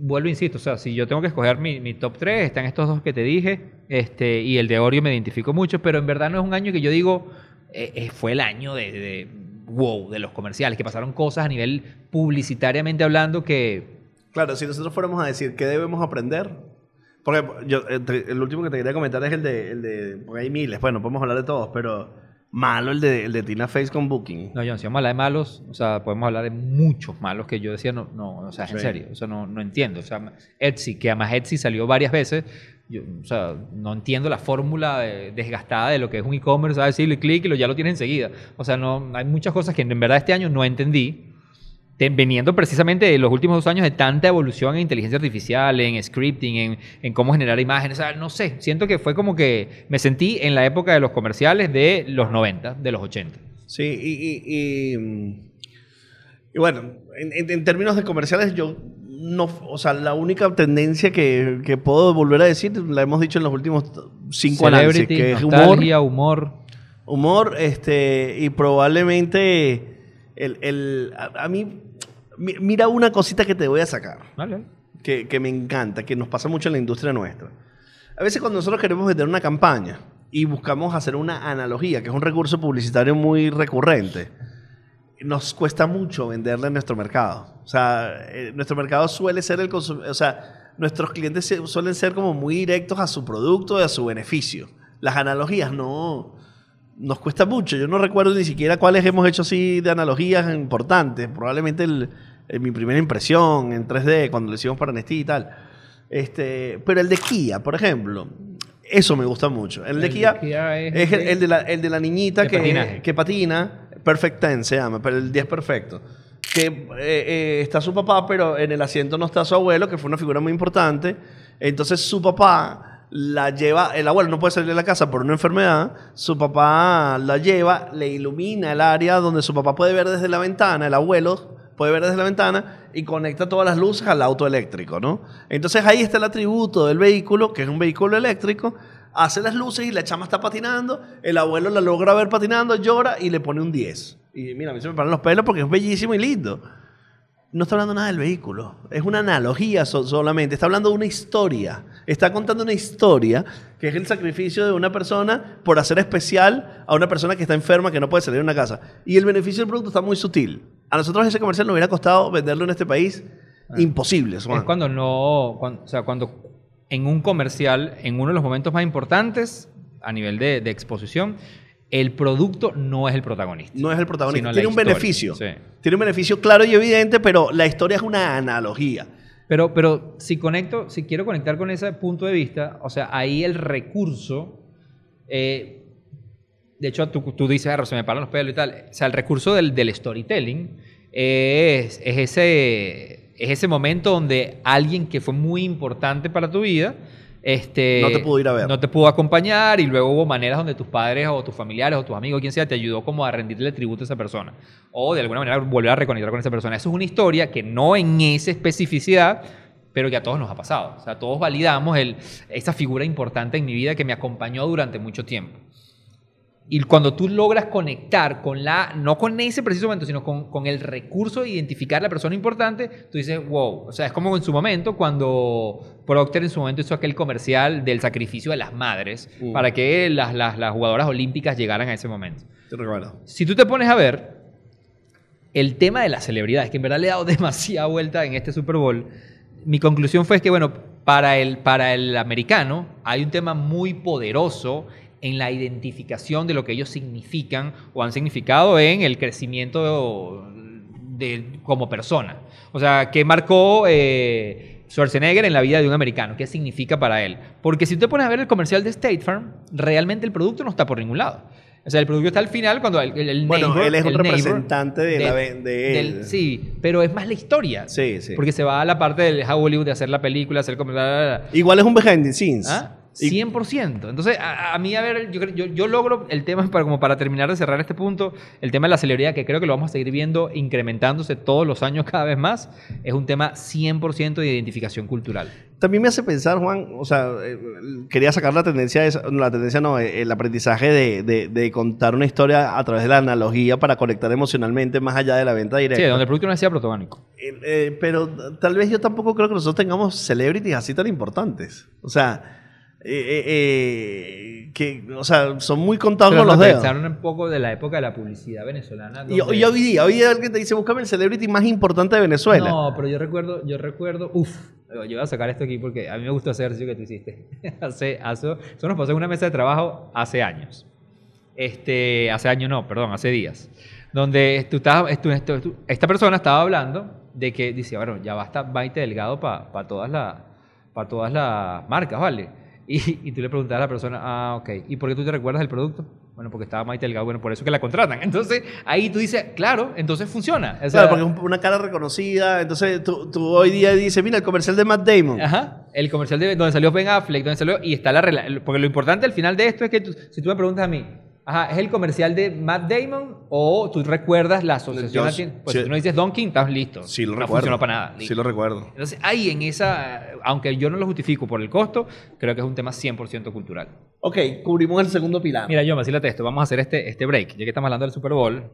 vuelvo, insisto, o sea, si yo tengo que escoger mi, mi top 3, están estos dos que te dije, este, y el de Oreo me identifico mucho, pero en verdad no es un año que yo digo, eh, eh, fue el año de, de, wow, de los comerciales, que pasaron cosas a nivel publicitariamente hablando que... Claro, si nosotros fuéramos a decir qué debemos aprender, porque yo, el último que te quería comentar es el de, el de, porque hay miles, bueno, podemos hablar de todos, pero malo el de, el de Tina Face con Booking. No, John, si vamos a hablar de malos, o sea, podemos hablar de muchos malos que yo decía, no, no, o sea, en Sí. serio, o sea, no, no entiendo. O sea, Etsy, que además Etsy salió varias veces, yo, o sea, no entiendo la fórmula de- desgastada de lo que es un e-commerce, a decirle clic y lo, ya lo tienes enseguida. O sea, no, hay muchas cosas que en verdad este año no entendí, te- veniendo precisamente de los últimos dos años de tanta evolución en inteligencia artificial, en scripting, en, en cómo generar imágenes, o sea, no sé, siento que fue como que me sentí en la época de los comerciales de los 90, de los 80. Sí, y, y, y, mm, y bueno, en, en- en términos de comerciales, yo no, o sea, la única tendencia que, que puedo volver a decir, la hemos dicho en los últimos cinco análisis, que es humor, humor. humor, este, y probablemente el, el- a, a mí, mi- mira una cosita que te voy a sacar, Vale. que, que me encanta, que nos pasa mucho en la industria nuestra. A veces cuando nosotros queremos vender una campaña y buscamos hacer una analogía, que es un recurso publicitario muy recurrente, nos cuesta mucho venderle a nuestro mercado. O sea, eh, nuestro mercado suele ser el consumidor, o sea, nuestros clientes suelen ser como muy directos a su producto y a su beneficio. Las analogías no nos cuesta mucho. Yo no recuerdo ni siquiera cuáles hemos hecho así de analogías importantes. Probablemente el- en mi primera impresión en 3D, cuando lo hicimos para Nestí y tal. Este, pero el de Kia, por ejemplo, eso me gusta mucho. El, de El de Kia, Kia es es, el, de la, el de la niñita de que, patinaje. que patina, Perfect Ten se llama, pero el 10 perfecto. Que eh, eh, está su papá, pero en el asiento no está su abuelo, que fue una figura muy importante. Entonces su papá la lleva, el abuelo no puede salir de la casa por una enfermedad, su papá la lleva, le ilumina el área donde su papá puede ver desde la ventana, el abuelo puede ver desde la ventana y conecta todas las luces al auto eléctrico, ¿no? Entonces ahí está el atributo del vehículo, que es un vehículo eléctrico, hace las luces y la chama está patinando, el abuelo la logra ver patinando, llora y le pone un 10. Y mira, a mí se me paran los pelos porque es bellísimo y lindo. No está hablando nada del vehículo, es una analogía so- solamente, está hablando de una historia, está contando una historia que es el sacrificio de una persona por hacer especial a una persona que está enferma, que no puede salir de una casa. Y el beneficio del producto está muy sutil. A nosotros ese comercial nos hubiera costado venderlo en este país imposible. Juan. Es cuando no, cuando- o sea, cuando en un comercial, en uno de los momentos más importantes a nivel de, de exposición, el producto no es el protagonista. No es el protagonista. Tiene un historia, beneficio. sí. Tiene un beneficio claro y evidente, pero la historia es una analogía. Pero, pero si conecto, si quiero conectar con ese punto de vista, o sea, ahí el recurso, eh, de hecho tú, tú dices, "Ah, se me paran los pelos y tal, o sea, el recurso del, del storytelling es, es ese, es ese momento donde alguien que fue muy importante para tu vida Este, No te pudo ir a ver. No te pudo acompañar y luego hubo maneras donde tus padres o tus familiares o tus amigos, quien sea, te ayudó como a rendirle tributo a esa persona. O de alguna manera volver a reconectar con esa persona. Eso es una historia que no en esa especificidad, pero que a todos nos ha pasado. O sea, todos validamos el, esa figura importante en mi vida que me acompañó durante mucho tiempo. Y cuando tú logras conectar con la, no con ese preciso momento, sino con, con, el recurso de identificar la persona importante, tú dices, wow. O sea, es como en su momento cuando Procter en su momento hizo aquel comercial del sacrificio de las madres Mm. para que las, las, las jugadoras olímpicas llegaran a ese momento. Te recuerdo. Si tú te pones a ver el tema de las celebridades, que en verdad le he dado demasiada vuelta en este Super Bowl, mi conclusión fue que, bueno, para el, para el americano hay un tema muy poderoso en la identificación de lo que ellos significan o han significado en el crecimiento de, como persona. O sea, ¿qué marcó eh, Schwarzenegger en la vida de un americano? ¿Qué significa para él? Porque si tú te pones a ver el comercial de State Farm, realmente el producto no está por ningún lado. O sea, el producto está al final cuando el, el, Bueno, neighbor, él es un representante de, la, ve- de él. del- sí, pero es más la historia. Sí, sí. Porque se va a la parte del Hollywood de hacer la película, hacer como... bla, bla, bla. Igual es un behind the scenes. ¿Ah? Y- 100%. Entonces, a, a mí, a ver, yo, yo, yo logro el tema, para, como para terminar de cerrar este punto, el tema de la celebridad, que creo que lo vamos a seguir viendo incrementándose todos los años cada vez más, es un tema 100% de identificación cultural. También me hace pensar, Juan, o sea, eh, quería sacar la tendencia, la tendencia no, eh, el aprendizaje de, de- de contar una historia a través de la analogía para conectar emocionalmente más allá de la venta directa. Sí, donde el producto no sea protagónico. Eh, eh, pero tal vez yo tampoco creo que nosotros tengamos celebrities así tan importantes. O sea, eh, eh, eh, que, o sea son muy contados Pero con los dedos. pensaron un poco de la época de la publicidad venezolana. Y, y hoy día, hoy día alguien te dice, búscame el celebrity más importante de Venezuela. No, pero yo recuerdo, yo recuerdo, uff, yo voy a sacar esto aquí porque a mí me gustó ese ejercicio que tú hiciste. hace, hace, eso nos pasó en una mesa de trabajo hace años. Este, hace años no, perdón, hace días. Donde tú estabas, esta persona estaba hablando de que dice, bueno, ya basta Maite Delgado para todas, las para todas las marcas, ¿vale? Y, y tú le preguntas a la persona, ah, ok, ¿y por qué tú te recuerdas del producto? Bueno, porque estaba Maite Delgado, bueno, por eso que la contratan. Entonces, ahí tú dices, claro, entonces funciona. O sea, Claro, porque es un- una cara reconocida. Entonces tú, tú hoy día dices, mira, el comercial de Matt Damon. Ajá, el comercial de donde salió Ben Affleck, donde salió y está la rela- porque lo importante al final de esto es que tú- si tú me preguntas a mí, ajá, ¿es el comercial de Matt Damon o tú recuerdas la asociación? Yo- a ti? Pues sí. si tú no dices Don King, estás listo. Sí, lo no recuerdo. funcionó para nada. Sí, listo. lo recuerdo. Entonces, ahí en esa, aunque yo no lo justifico por el costo, creo que es un tema 100% cultural. Ok, cubrimos el segundo pilar. Mira, yo, vacílate esto. Vamos a hacer este, este break. Ya que estamos hablando del Super Bowl,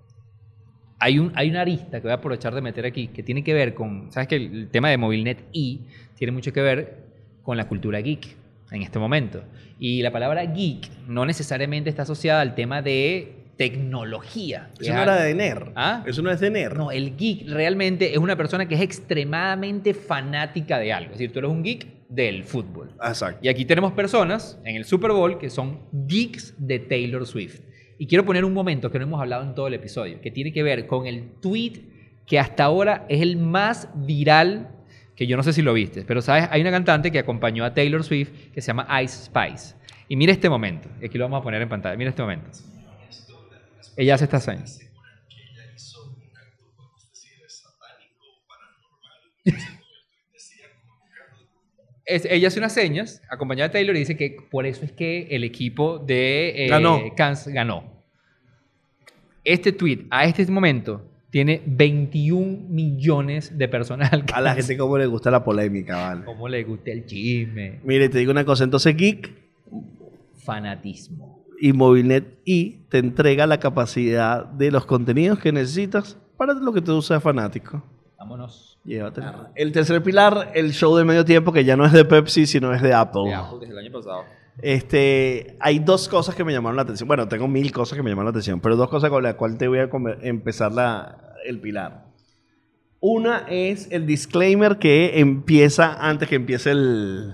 hay, un, hay una arista que voy a aprovechar de meter aquí que tiene que ver con. ¿Sabes que el, el tema de MobileNet E tiene mucho que ver con la cultura geek en este momento? Y la palabra geek no necesariamente está asociada al tema de tecnología. Eso no era de NER. ¿Ah? Eso no es de NER. No, el geek realmente es una persona que es extremadamente fanática de algo. Es decir, tú eres un geek del fútbol. Exacto. Y aquí tenemos personas en el Super Bowl que son geeks de Taylor Swift. Y quiero poner un momento que no hemos hablado en todo el episodio, que tiene que ver con el tweet que hasta ahora es el más viral, que yo no sé si lo viste, pero sabes, hay una cantante que acompañó a Taylor Swift que se llama Ice Spice. Y mira este momento, y aquí lo vamos a poner en pantalla, mira este momento. Ella hace estas señas. Es- ella hace unas señas acompañada de Taylor y dice que por eso es que el equipo de eh, Ganó. Kansas ganó. Este tweet a este momento tiene 21 millones de personas al A la gente como le gusta la polémica, vale. ¿Cómo le gusta el chisme? Mire, te digo una cosa. Entonces, Geek Fanatismo. y MobileNet y te entrega la capacidad de los contenidos que necesitas para lo que tú seas fanático. Vámonos. Llévatelo. El tercer pilar, el show de medio tiempo, que ya no es de Pepsi, sino es de Apple. De Apple desde el año pasado. Este, hay dos cosas que me llamaron la atención. Bueno, tengo mil cosas que me llamaron la atención, pero dos cosas con las cuales te voy a empezar la, el pilar. Una es el disclaimer que empieza antes que empiece el,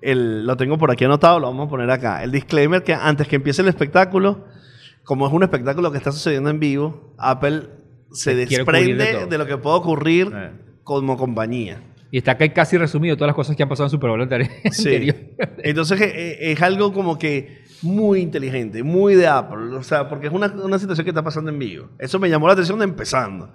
el- Lo tengo por aquí anotado, lo vamos a poner acá. El disclaimer que antes que empiece el espectáculo, como es un espectáculo que está sucediendo en vivo, Apple se de desprende de, lo que puede ocurrir Eh. como compañía. Y está acá casi resumido todas las cosas que han pasado en Super Bowl anteri- Sí. anterior. Entonces eh, eh, es algo como que muy inteligente, muy de Apple. O sea, porque es una, una situación que está pasando en vivo. Eso me llamó la atención de empezando.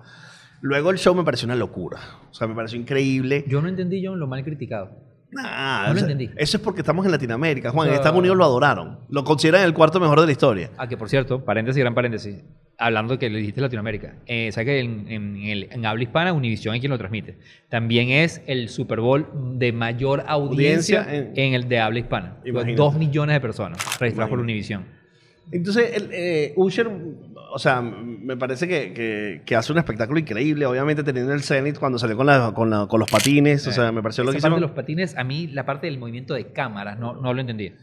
Luego el show me pareció una locura. O sea, me pareció increíble. Yo no entendí, John, lo mal criticado. Nah, No lo o sea, entendí. Eso es porque estamos en Latinoamérica, Juan. O sea- en Estados Unidos lo adoraron. Lo consideran el cuarto mejor de la historia. Ah, que por cierto, paréntesis, gran paréntesis. Hablando de que le dijiste Latinoamérica. Eh, ¿Sabes que en, en, el- en habla hispana Univision es quien lo transmite? También es el Super Bowl de mayor audiencia, Audiencia en, en- el de habla hispana. Imagínate. Dos millones de personas registradas por. Univision. Entonces, el, eh, Usher, o sea, me parece que, que- que hace un espectáculo increíble. Obviamente, teniendo el Zenith cuando salió con, la- con, la- con los patines. O sea, me pareció lo que parte hicieron. de los patines, a mí la parte del movimiento de cámaras no, no lo entendí.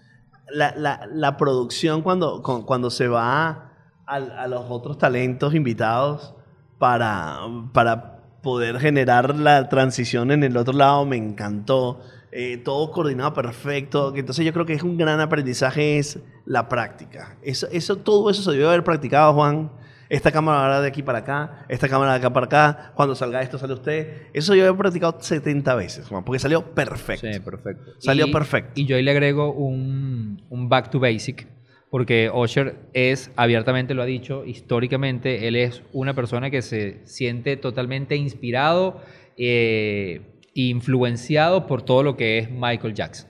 la, la- la producción cuando, con- cuando se va al- a, los otros talentos invitados para, para poder generar la transición en el otro lado me encantó. Eh, todo coordinado perfecto. Entonces yo creo que es un gran aprendizaje es la práctica. Eso, eso, todo eso se debió haber practicado, Juan. Esta cámara va de aquí para acá, esta cámara de acá para acá, cuando salga esto sale usted. Eso yo he practicado 70 veces, Juan, porque salió perfecto. Sí, perfecto. Salió Y- perfecto. Y yo ahí le agrego un, un back to basic, porque Osher es, abiertamente lo ha dicho, históricamente, él es una persona que se siente totalmente inspirado e influenciado por todo lo que es Michael Jackson.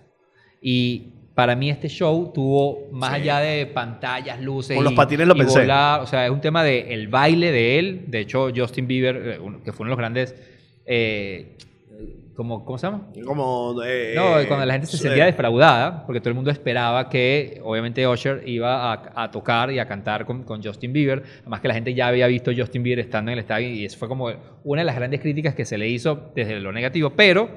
Y para mí este show tuvo, más Sí. allá de pantallas, luces... Con los patines lo pensé. volar, o sea, es un tema del el baile de él. De hecho, Justin Bieber, eh, que fue uno de los grandes... eh, como, ¿Cómo se llama? Como. eh, No, cuando la gente se eh, sentía defraudada, porque todo el mundo esperaba que, obviamente, Usher iba a, a tocar y a cantar con, con Justin Bieber. Además que la gente ya había visto a Justin Bieber estando en el estadio y eso fue como una de las grandes críticas que se le hizo desde lo negativo. Pero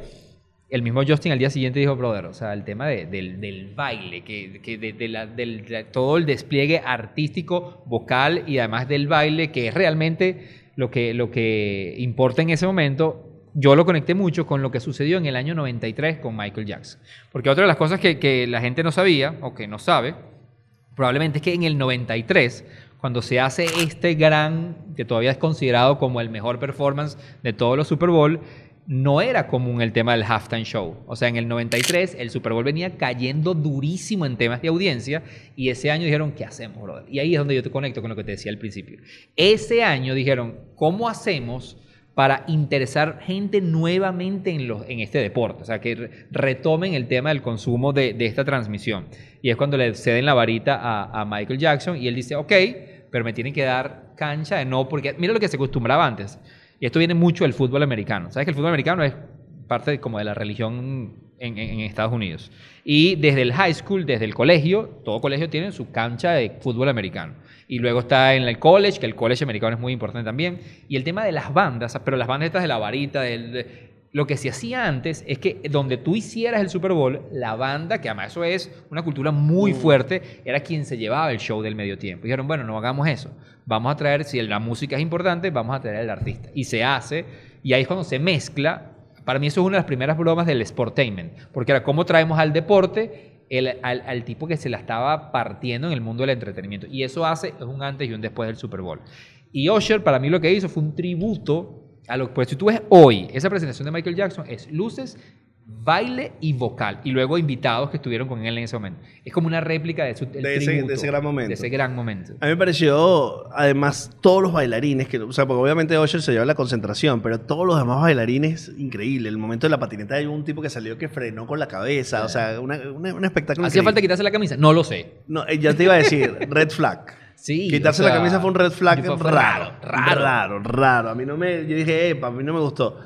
el mismo Justin al día siguiente dijo, brother, o sea, el tema de- del, del baile, que, que de, de la- del- de todo el despliegue artístico, vocal y además del baile, que es realmente lo que, lo que importa en ese momento, yo lo conecté mucho con lo que sucedió en el año 93 con Michael Jackson. Porque otra de las cosas que, la gente no sabía, o que no sabe, probablemente es que en el 93, cuando se hace este gran, que todavía es considerado como el mejor performance de todos los Super Bowl, no era común el tema del halftime show. O sea, en el 93 el Super Bowl venía cayendo durísimo en temas de audiencia y ese año dijeron, ¿qué hacemos, brother? Y ahí es donde yo te conecto con lo que te decía al principio. Ese año dijeron, ¿cómo hacemos para interesar gente nuevamente en, los, en este deporte? O sea, que re- retomen el tema del consumo de, de esta transmisión. Y es cuando le ceden la varita a, a Michael Jackson y él dice, ok, pero me tienen que dar cancha de no, porque mira lo que se acostumbraba antes. Y esto viene mucho del fútbol americano. ¿Sabes que el fútbol americano es parte como de la religión en, en- Estados Unidos? Y desde el high school, desde el colegio, todo colegio tiene su cancha de fútbol americano. Y luego está en el college, que el college americano es muy importante también. Y el tema de las bandas, pero las bandas estas de la varita, del, de- lo que se hacía antes es que donde tú hicieras el Super Bowl, la banda, que además eso es una cultura muy fuerte, era quien se llevaba el show del medio tiempo. Y dijeron, bueno, no hagamos eso. Vamos a traer, si la música es importante, vamos a traer al artista. Y se hace, y ahí es cuando se mezcla. Para mí eso es una de las primeras bromas del sportainment, porque era cómo traemos al deporte el- al, al tipo que se la estaba partiendo en el mundo del entretenimiento. Y eso hace un antes y un después del Super Bowl. Y Usher, para mí, lo que hizo fue un tributo a lo Pues si tú ves hoy, esa presentación de Michael Jackson es luces, baile y vocal. Y luego invitados que estuvieron con él en ese momento. Es como una réplica de, su, del De ese- de tributo, ese gran momento. De ese gran momento. A mí me pareció, además, todos los bailarines, que, o sea, porque obviamente Usher se lleva la concentración, pero todos los demás bailarines, increíble. El momento de la patineta hay un tipo que salió que frenó con la cabeza, o sea, una- una- un espectáculo. ¿Hacía falta quitarse la camisa? No lo sé. No, eh, ya te iba a decir, red flag. Sí. Quitarse o sea, la camisa fue un red flag fue raro, raro. raro, raro. A mí no me, yo dije, epa, a mí no me gustó.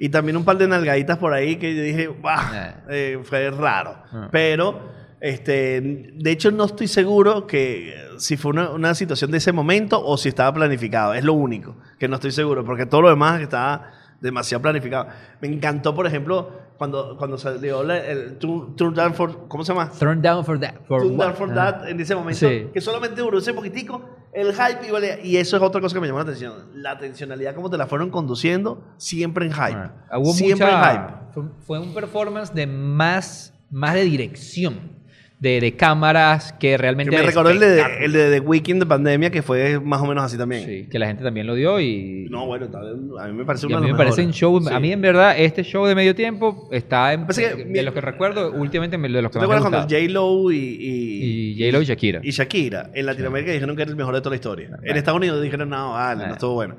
Y también un par de nalgaditas por ahí que yo dije, ¡bah! Ah. Eh, fue raro. Ah. Pero, este, de hecho no estoy seguro que si fue una, una situación de ese momento o si estaba planificado. Es lo único que no estoy seguro, porque todo lo demás estaba demasiado planificado. Me encantó, por ejemplo, cuando, cuando salió la- el Turn Turn Down for, ¿cómo se llama? Thrown down for that. For Turn Down for Ah. That en ese momento, Sí. que solamente duró ese poquitico, el hype y, vale- y eso es otra cosa que me llamó la atención. La atencionalidad, como te la fueron conduciendo, siempre en hype. Ah, Hubo siempre mucha- en hype. Fue, fue un performance de más, más de dirección, de, de cámaras que Que realmente... me recordó el de, el de The Weeknd de pandemia, que fue más o menos así también. Sí, que la gente también lo dio y... No, bueno, a mí me parece y uno a mí me parece un mejores. show, Sí. a mí en verdad este show de medio tiempo está en, que de mi- los que recuerdo últimamente de los que ¿Tú te más me acuerdas cuando. J-Lo y, y, Y J-Lo y Shakira. y Shakira en Latinoamérica dijeron que era el mejor de toda la historia? En Estados Unidos dijeron, no, vale, no estuvo bueno.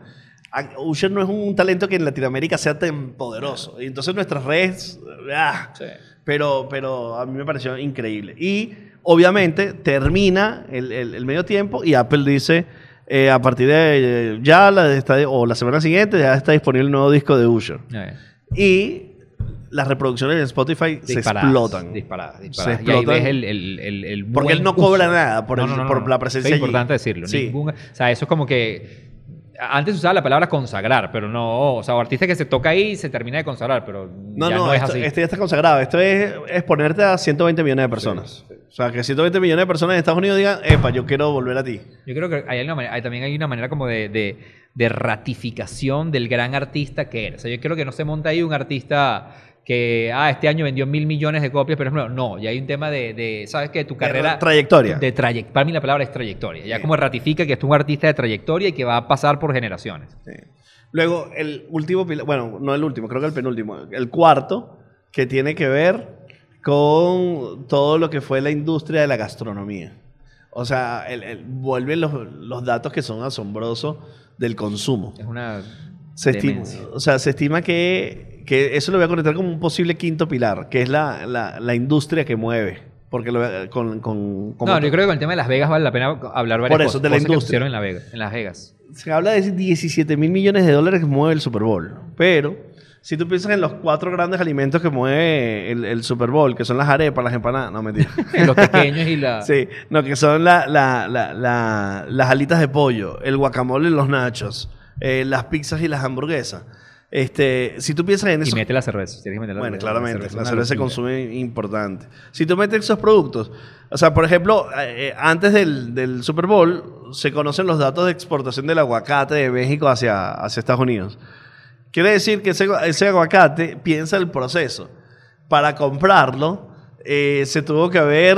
Usher no es un talento que en Latinoamérica sea tan poderoso. Y entonces nuestras redes... ah, Sí. pero, pero a mí me pareció increíble. Y obviamente termina el, el- el medio tiempo y Apple dice, eh, a partir de eh, ya la, está- o la semana siguiente ya está disponible el nuevo disco de Usher. Eh, Y las reproducciones en Spotify se explotan. Disparadas, Se disparadas. Y ahí explotan. ves el, el, el, el Porque él no uso. cobra nada por el- por la presencia Es allí. importante decirlo. Sí. Ningún- o sea, eso es como que... Antes usaba la palabra consagrar, pero no... O sea, o artista que se toca ahí y se termina de consagrar, pero No, ya no, no, es esto, así. este ya está consagrado. Esto es exponerte a 120 millones de personas. O sea, que 120 millones de personas en Estados Unidos digan, epa, yo quiero volver a ti. Yo creo que hay una manera- hay- también hay una manera como de, de- de ratificación del gran artista que eres. O sea, yo creo que no se monta ahí un artista que, ah, este año vendió mil millones de copias, pero ejemplo, no, ya hay un tema de, de, ¿sabes qué? Tu carrera... tra- trayectoria. De para mí la palabra es trayectoria. Ya Sí. como ratifica que es un artista de trayectoria y que va a pasar por generaciones. Sí. Luego, el último bueno, no el último, creo que el penúltimo, el cuarto, que tiene que ver con todo lo que fue la industria de la gastronomía. O sea, el- el- vuelven los, los datos que son asombrosos del consumo. Es una... Se estima, o sea, se estima que, que eso lo voy a conectar como un posible quinto pilar, que es la, la- la industria que mueve. Porque lo, con, con, como- No, yo creo que con el tema de Las Vegas vale la pena hablar varias Por eso, cosas, de la cosas que industria. sucedieron en, la Vega- en Las Vegas. se habla de 17 mil millones de dólares que mueve el Super Bowl. Pero si tú piensas en los cuatro grandes alimentos que mueve el, el Super Bowl, que son las arepas, las empanadas, no mentira. Los pequeños y la... sí, no, que son la- la- la- la- las alitas de pollo, el guacamole y los nachos, eh, las pizzas y las hamburguesas. Este, si tú piensas en Y eso, mete la cerveza. tienes que meter la bueno, cerveza. claramente, la es una cerveza se consume importante. Si tú metes esos productos, o sea, por ejemplo, eh, eh, antes del, del Super Bowl se conocen los datos de exportación del aguacate de México hacia, hacia Estados Unidos. Quiere decir que ese, ese aguacate piensa el proceso. Para comprarlo, eh, se tuvo que haber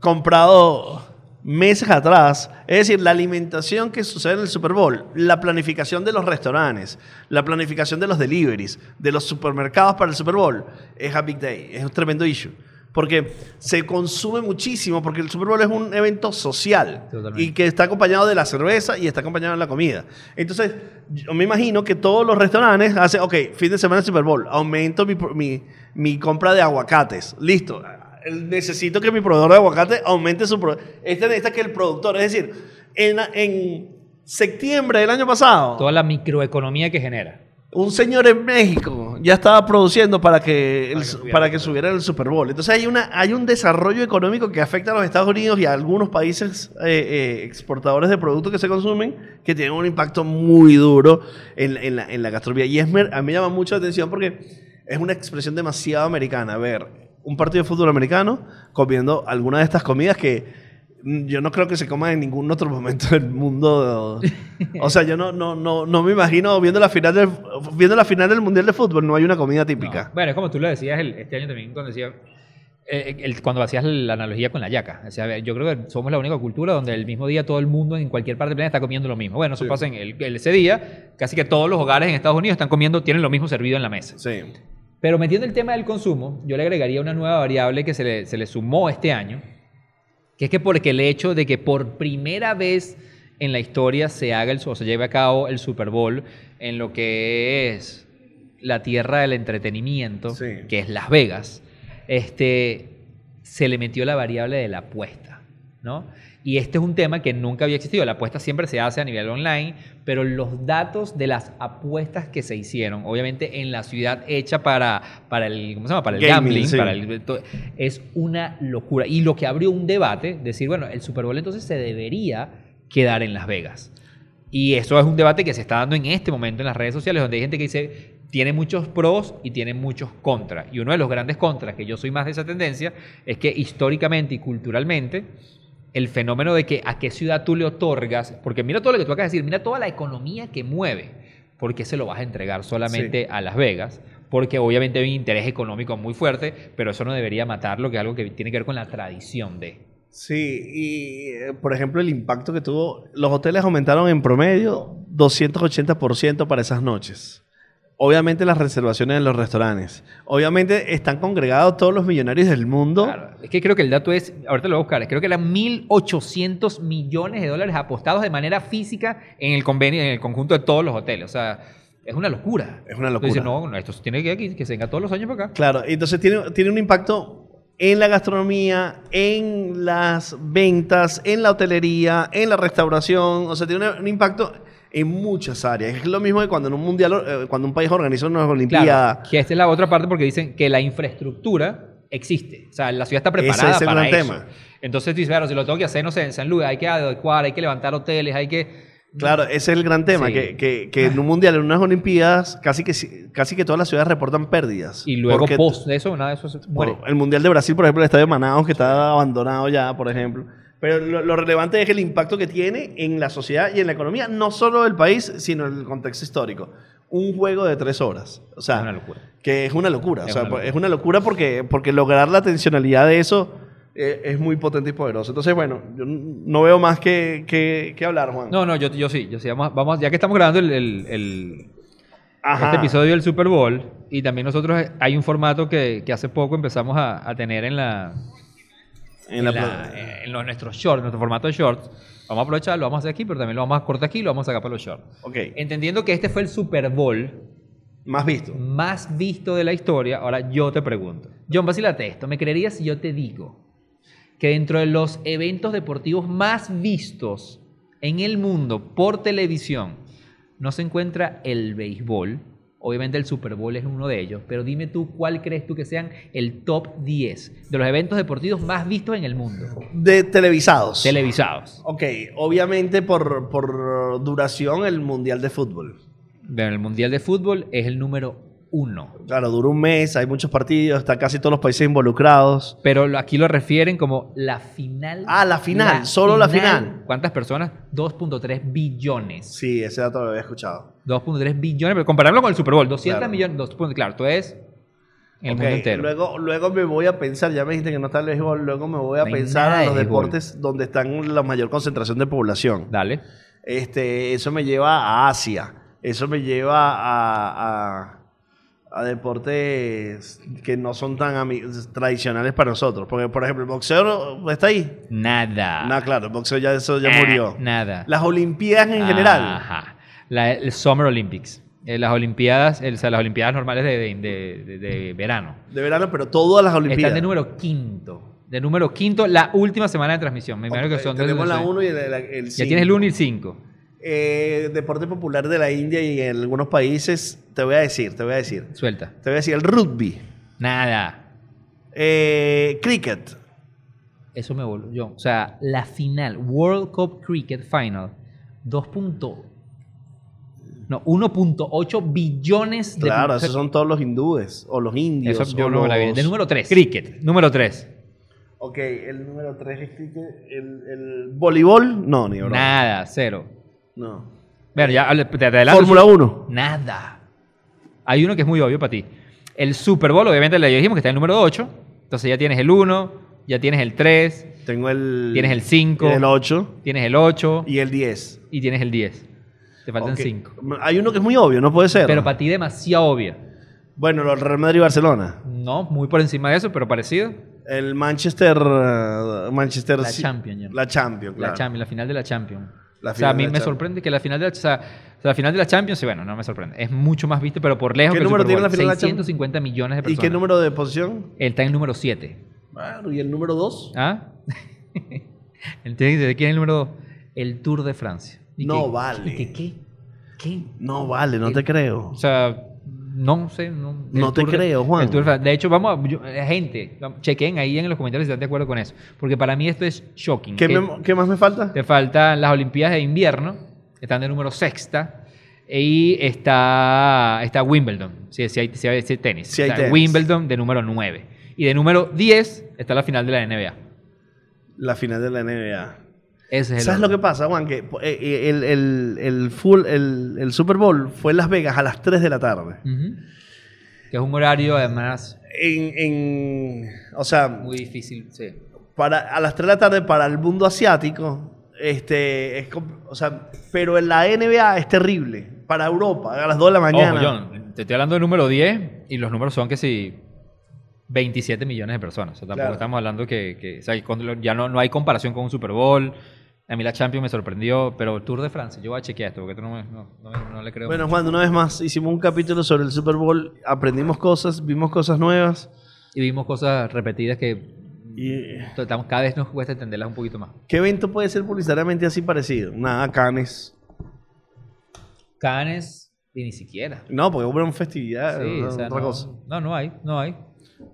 comprado meses atrás. Es decir, la alimentación que sucede en el Super Bowl, la planificación de los restaurantes, la planificación de los deliveries, de los supermercados para el Super Bowl, es a big day, es un tremendo issue. Porque se consume muchísimo, porque el Super Bowl es un evento social Totalmente. y que está acompañado de la cerveza y está acompañado de la comida. Entonces, yo me imagino que todos los restaurantes hacen, ok, fin de semana Super Bowl, aumento mi, pro- mi, mi compra de aguacates. Listo. Necesito que mi proveedor de aguacate aumente su... pro- Este necesita que el productor, es decir, en, en septiembre del año pasado, Toda la microeconomía que genera. un señor en México ya estaba produciendo para que, el- Para que subiera para el que Super subiera el Super Bowl. Entonces hay, una, hay un desarrollo económico que afecta a los Estados Unidos y a algunos países eh, eh, exportadores de productos que se consumen que tienen un impacto muy duro en, en la, en la gastronomía. Y es, a mí me llama mucho la atención porque es una expresión demasiado americana. Ver un partido de fútbol americano comiendo alguna de estas comidas que yo no creo que se coman en ningún otro momento del mundo. O sea, yo no, no, no, no me imagino viendo la final del, viendo la final del Mundial de Fútbol, no hay una comida típica. No. Bueno, es como tú lo decías el- este año también cuando decía eh, el- cuando hacías la analogía con la yaca. O sea, yo creo que somos la única cultura donde el mismo día todo el mundo en cualquier parte del planeta está comiendo lo mismo. Bueno, eso Sí. pasa en el- ese día, casi que todos los hogares en Estados Unidos están comiendo, tienen lo mismo servido en la mesa. Sí. Pero metiendo el tema del consumo, yo le agregaría una nueva variable que se le, se le sumó este año, que es que porque el hecho de que por primera vez en la historia se haga el, o se lleve a cabo el Super Bowl en lo que es la tierra del entretenimiento, Sí. que es Las Vegas, este, se le metió la variable de la apuesta, ¿no? Y este es un tema que nunca había existido. La apuesta siempre se hace a nivel online, pero los datos de las apuestas que se hicieron, obviamente en la ciudad hecha para, para el, ¿cómo se llama? Para el Gaming, gambling, sí. para el- es una locura. Y lo que abrió un debate, decir, bueno, el Super Bowl entonces se debería quedar en Las Vegas. Y eso es un debate que se está dando en este momento en las redes sociales, donde hay gente que dice, tiene muchos pros y tiene muchos contras. Y uno de los grandes contras, que yo soy más de esa tendencia, es que históricamente y culturalmente, el fenómeno de que a qué ciudad tú le otorgas, porque mira todo lo que tú acabas de decir, mira toda la economía que mueve, ¿por qué se lo vas a entregar solamente a Las Vegas? Porque obviamente hay un interés económico muy fuerte, pero eso no debería matar lo que es algo que tiene que ver con la tradición de. Sí, y por ejemplo el impacto que tuvo, los hoteles aumentaron en promedio 280% para esas noches. Obviamente las reservaciones en los restaurantes. Obviamente están congregados todos los millonarios del mundo. Claro, Es que creo que el dato es, ahorita lo voy a buscar, creo que eran 1.800 millones de dólares apostados de manera física en el convenio, en el conjunto de todos los hoteles. O sea, es una locura. Es una Entonces, locura. no, no, esto tiene que aquí, que se venga todos los años para acá. Claro, entonces tiene, tiene un impacto en la gastronomía, en las ventas, en la hotelería, en la restauración. O sea, tiene un, un impacto en muchas áreas. Es lo mismo que cuando en un mundial, eh, cuando un país organiza unas Olimpiadas. Claro, que esta es la otra parte porque dicen que la infraestructura existe. O sea, la ciudad está preparada Ese es el para gran eso. tema. Entonces, tú dices, claro, si lo tengo que hacer, no sé, en San Luis, hay que adecuar, hay que levantar hoteles, hay que... Claro, ese es el gran tema, Sí. que, que- que en un mundial, en unas Olimpiadas, casi que, si- casi que todas las ciudades reportan pérdidas. Y luego post de eso, nada de eso se muere. el mundial de Brasil, por ejemplo, el estadio de Manaus, que está abandonado ya, por ejemplo. Pero lo, lo relevante es el impacto que tiene en la sociedad y en la economía, no solo del país, sino en el contexto histórico. Un juego de tres horas. O sea, Es una locura. que es una locura. Es o sea, una locura. es una locura porque, porque lograr la tensionalidad de eso eh, es muy potente y poderoso. Entonces, bueno, yo no veo más que, que- que hablar, Juan. No, no, yo, yo sí, yo sí. Vamos, vamos, ya que estamos grabando el, el- el- Ajá. este episodio del Super Bowl, y también nosotros eh, hay un formato que, que hace poco empezamos a, a tener en la, En la en, la- eh, en los, nuestros shorts, nuestro formato de shorts. Vamos a aprovechar, lo vamos a hacer aquí, pero también lo vamos a cortar aquí y lo vamos a sacar para los shorts. Ok, Entendiendo que este fue el Super Bowl más visto. más visto de la historia, ahora yo te pregunto. John, vacílate esto. ¿Me creerías si yo te digo que dentro de los eventos deportivos más vistos en el mundo por televisión no se encuentra el béisbol? Obviamente el Super Bowl es uno de ellos, pero dime tú cuál crees tú que sean el top 10 de los eventos deportivos más vistos en el mundo, De televisados. televisados. Ok, obviamente por, por duración el Mundial de Fútbol. Bueno, el Mundial de Fútbol es el número uno. Claro, dura un mes, hay muchos partidos, están casi todos los países involucrados. Pero aquí lo refieren como la final. Ah, la final, solo la final. ¿Cuántas personas? 2.3 billones. Sí, ese dato lo había escuchado. 2.3 billones, pero compararlo con el Super Bowl, 200 Claro. millones. dos punto- claro, tú es en el mundo entero. Luego, luego me voy a pensar, ya me dijiste que no está el béisbol, luego me voy a No pensar a los de béisbol. deportes donde están la mayor concentración de población. Dale. Este, eso me lleva a Asia. Eso me lleva a, a- a deportes que no son tan tradicionales para nosotros. Porque, por ejemplo, el boxeo está ahí. Nada. No, claro, el boxeo ya, eso ya murió. Nada. Las Olimpiadas en general. La- el Summer Olympics. Eh, las Olimpiadas, el- o sea, las Olimpiadas normales de, de- de- de- de verano. De verano, pero todas las Olimpiadas. Están de número quinto. De número quinto, la última semana de transmisión. Me imagino que son Tenemos la sí. 1 y el, el, Ya tienes el 1 y el 5. Eh, deporte popular de la India y en algunos países, te voy a decir, te voy a decir. Suelta. Te voy a decir el rugby, Nada. eh, cricket, Eso me volvió. yo. O sea, la final, World Cup Cricket Final, 2. No, 1.8 billones de claro, esos son todos los hindúes o los indios. Eso yo no me la vi. los- De número 3. Cricket, número 3. Ok, el número 3 es cricket. El, el voleibol, no, ni broma. Nada, cero. No. Bueno, ya te adelanto. Fórmula 1. Nada. Hay uno que es muy obvio para ti. El Super Bowl, obviamente, le dijimos que está en el número 8. Entonces ya tienes el 1, ya tienes el 3, Tengo el. Tienes el cinco. El 8 tienes el 8 y el 10. y tienes el 10. Te faltan. 5. Hay uno que es muy obvio, no puede ser. Pero para ti demasiado obvia. Bueno, el Real Madrid y Barcelona. No, muy por encima de eso, pero parecido. El Manchester. eh, Manchester La Champions, ya. La Champions, claro. La Champions, la final de la Champions. La o sea, a mí de me Champions. sorprende que la final de la, o sea, la final de la Champions, sí, bueno, no me sorprende. Es mucho más visto, pero por lejos ¿Qué que el número tiene la final de la Champions? 650 millones de ¿Y personas. qué número de posición? Él está en el número 7. Claro, ¿y el número 2? ¿Ah? Decir, ¿Quién es el número 2? El Tour de Francia. ¿Y No qué? vale. ¿Y qué? ¿Qué? ¿Qué? No vale, no te creo. O sea, no sé. No, No te de- creo, Juan. Tour de hecho, vamos a. yo- eh, gente, chequen ahí en los comentarios si están de acuerdo con eso. Porque para mí esto es shocking. ¿Qué, Que me- qué más me falta? Te faltan las Olimpiadas de invierno, están de número sexta. Y está, está Wimbledon, si sí, hay, sí hay- sí hay tenis. Sí hay Está tenis. Wimbledon de número 9. Y de número 10 está la final de la NBA. La final de la NBA. Ese es el ¿Sabes lo que pasa, Juan? Que eh, el, el- el full, el, el Super Bowl fue en Las Vegas a las 3 de la tarde. Que es un horario además En, en- o sea, muy difícil. Sí. para, a las 3 de la tarde para el mundo asiático, este, es, o sea, pero en la NBA es terrible. Para Europa, a las 2 de la mañana. Ojo, John, te estoy hablando del número 10 y los números son que si 27 millones de personas. O sea, tampoco Claro. estamos hablando que, que- o sea, cuando lo- ya no, no hay comparación con un Super Bowl. A mí la Champions me sorprendió, pero el Tour de Francia, yo voy a chequear esto porque tú no, me- no, no- no le creo. Bueno, Juan, una vez más, hicimos un capítulo sobre el Super Bowl, aprendimos cosas, vimos cosas nuevas. y vimos cosas repetidas que ¿Y estamos- cada vez nos cuesta entenderlas un poquito más. qué evento puede ser publicitariamente así parecido? Nada, Canes. Canes y ni siquiera. No, porque hubo una festividad, Sí, otra o sea, otra no, cosa. no, no hay, no hay.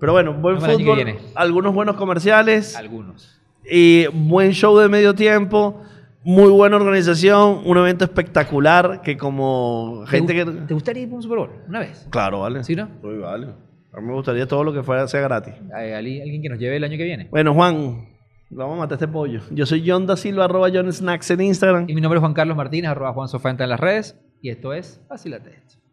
Pero bueno, buen fútbol, algunos buenos comerciales Algunos. Y buen show de medio tiempo, muy buena organización, un evento espectacular que como gente ¿Te, que... ¿Te gustaría ir a un Super Bowl? Una vez. Claro, vale. ¿Sí, no? Uy, vale. A mí me gustaría todo lo que fuera sea gratis. ¿Hay alguien que nos lleve el año que viene? Bueno, Juan, vamos a matar este pollo. Yo soy John da Silva, arroba John Snacks en Instagram. Y mi nombre es Juan Carlos Martínez, arroba Juan Sofanta en las redes. Y esto es Vacilate esto.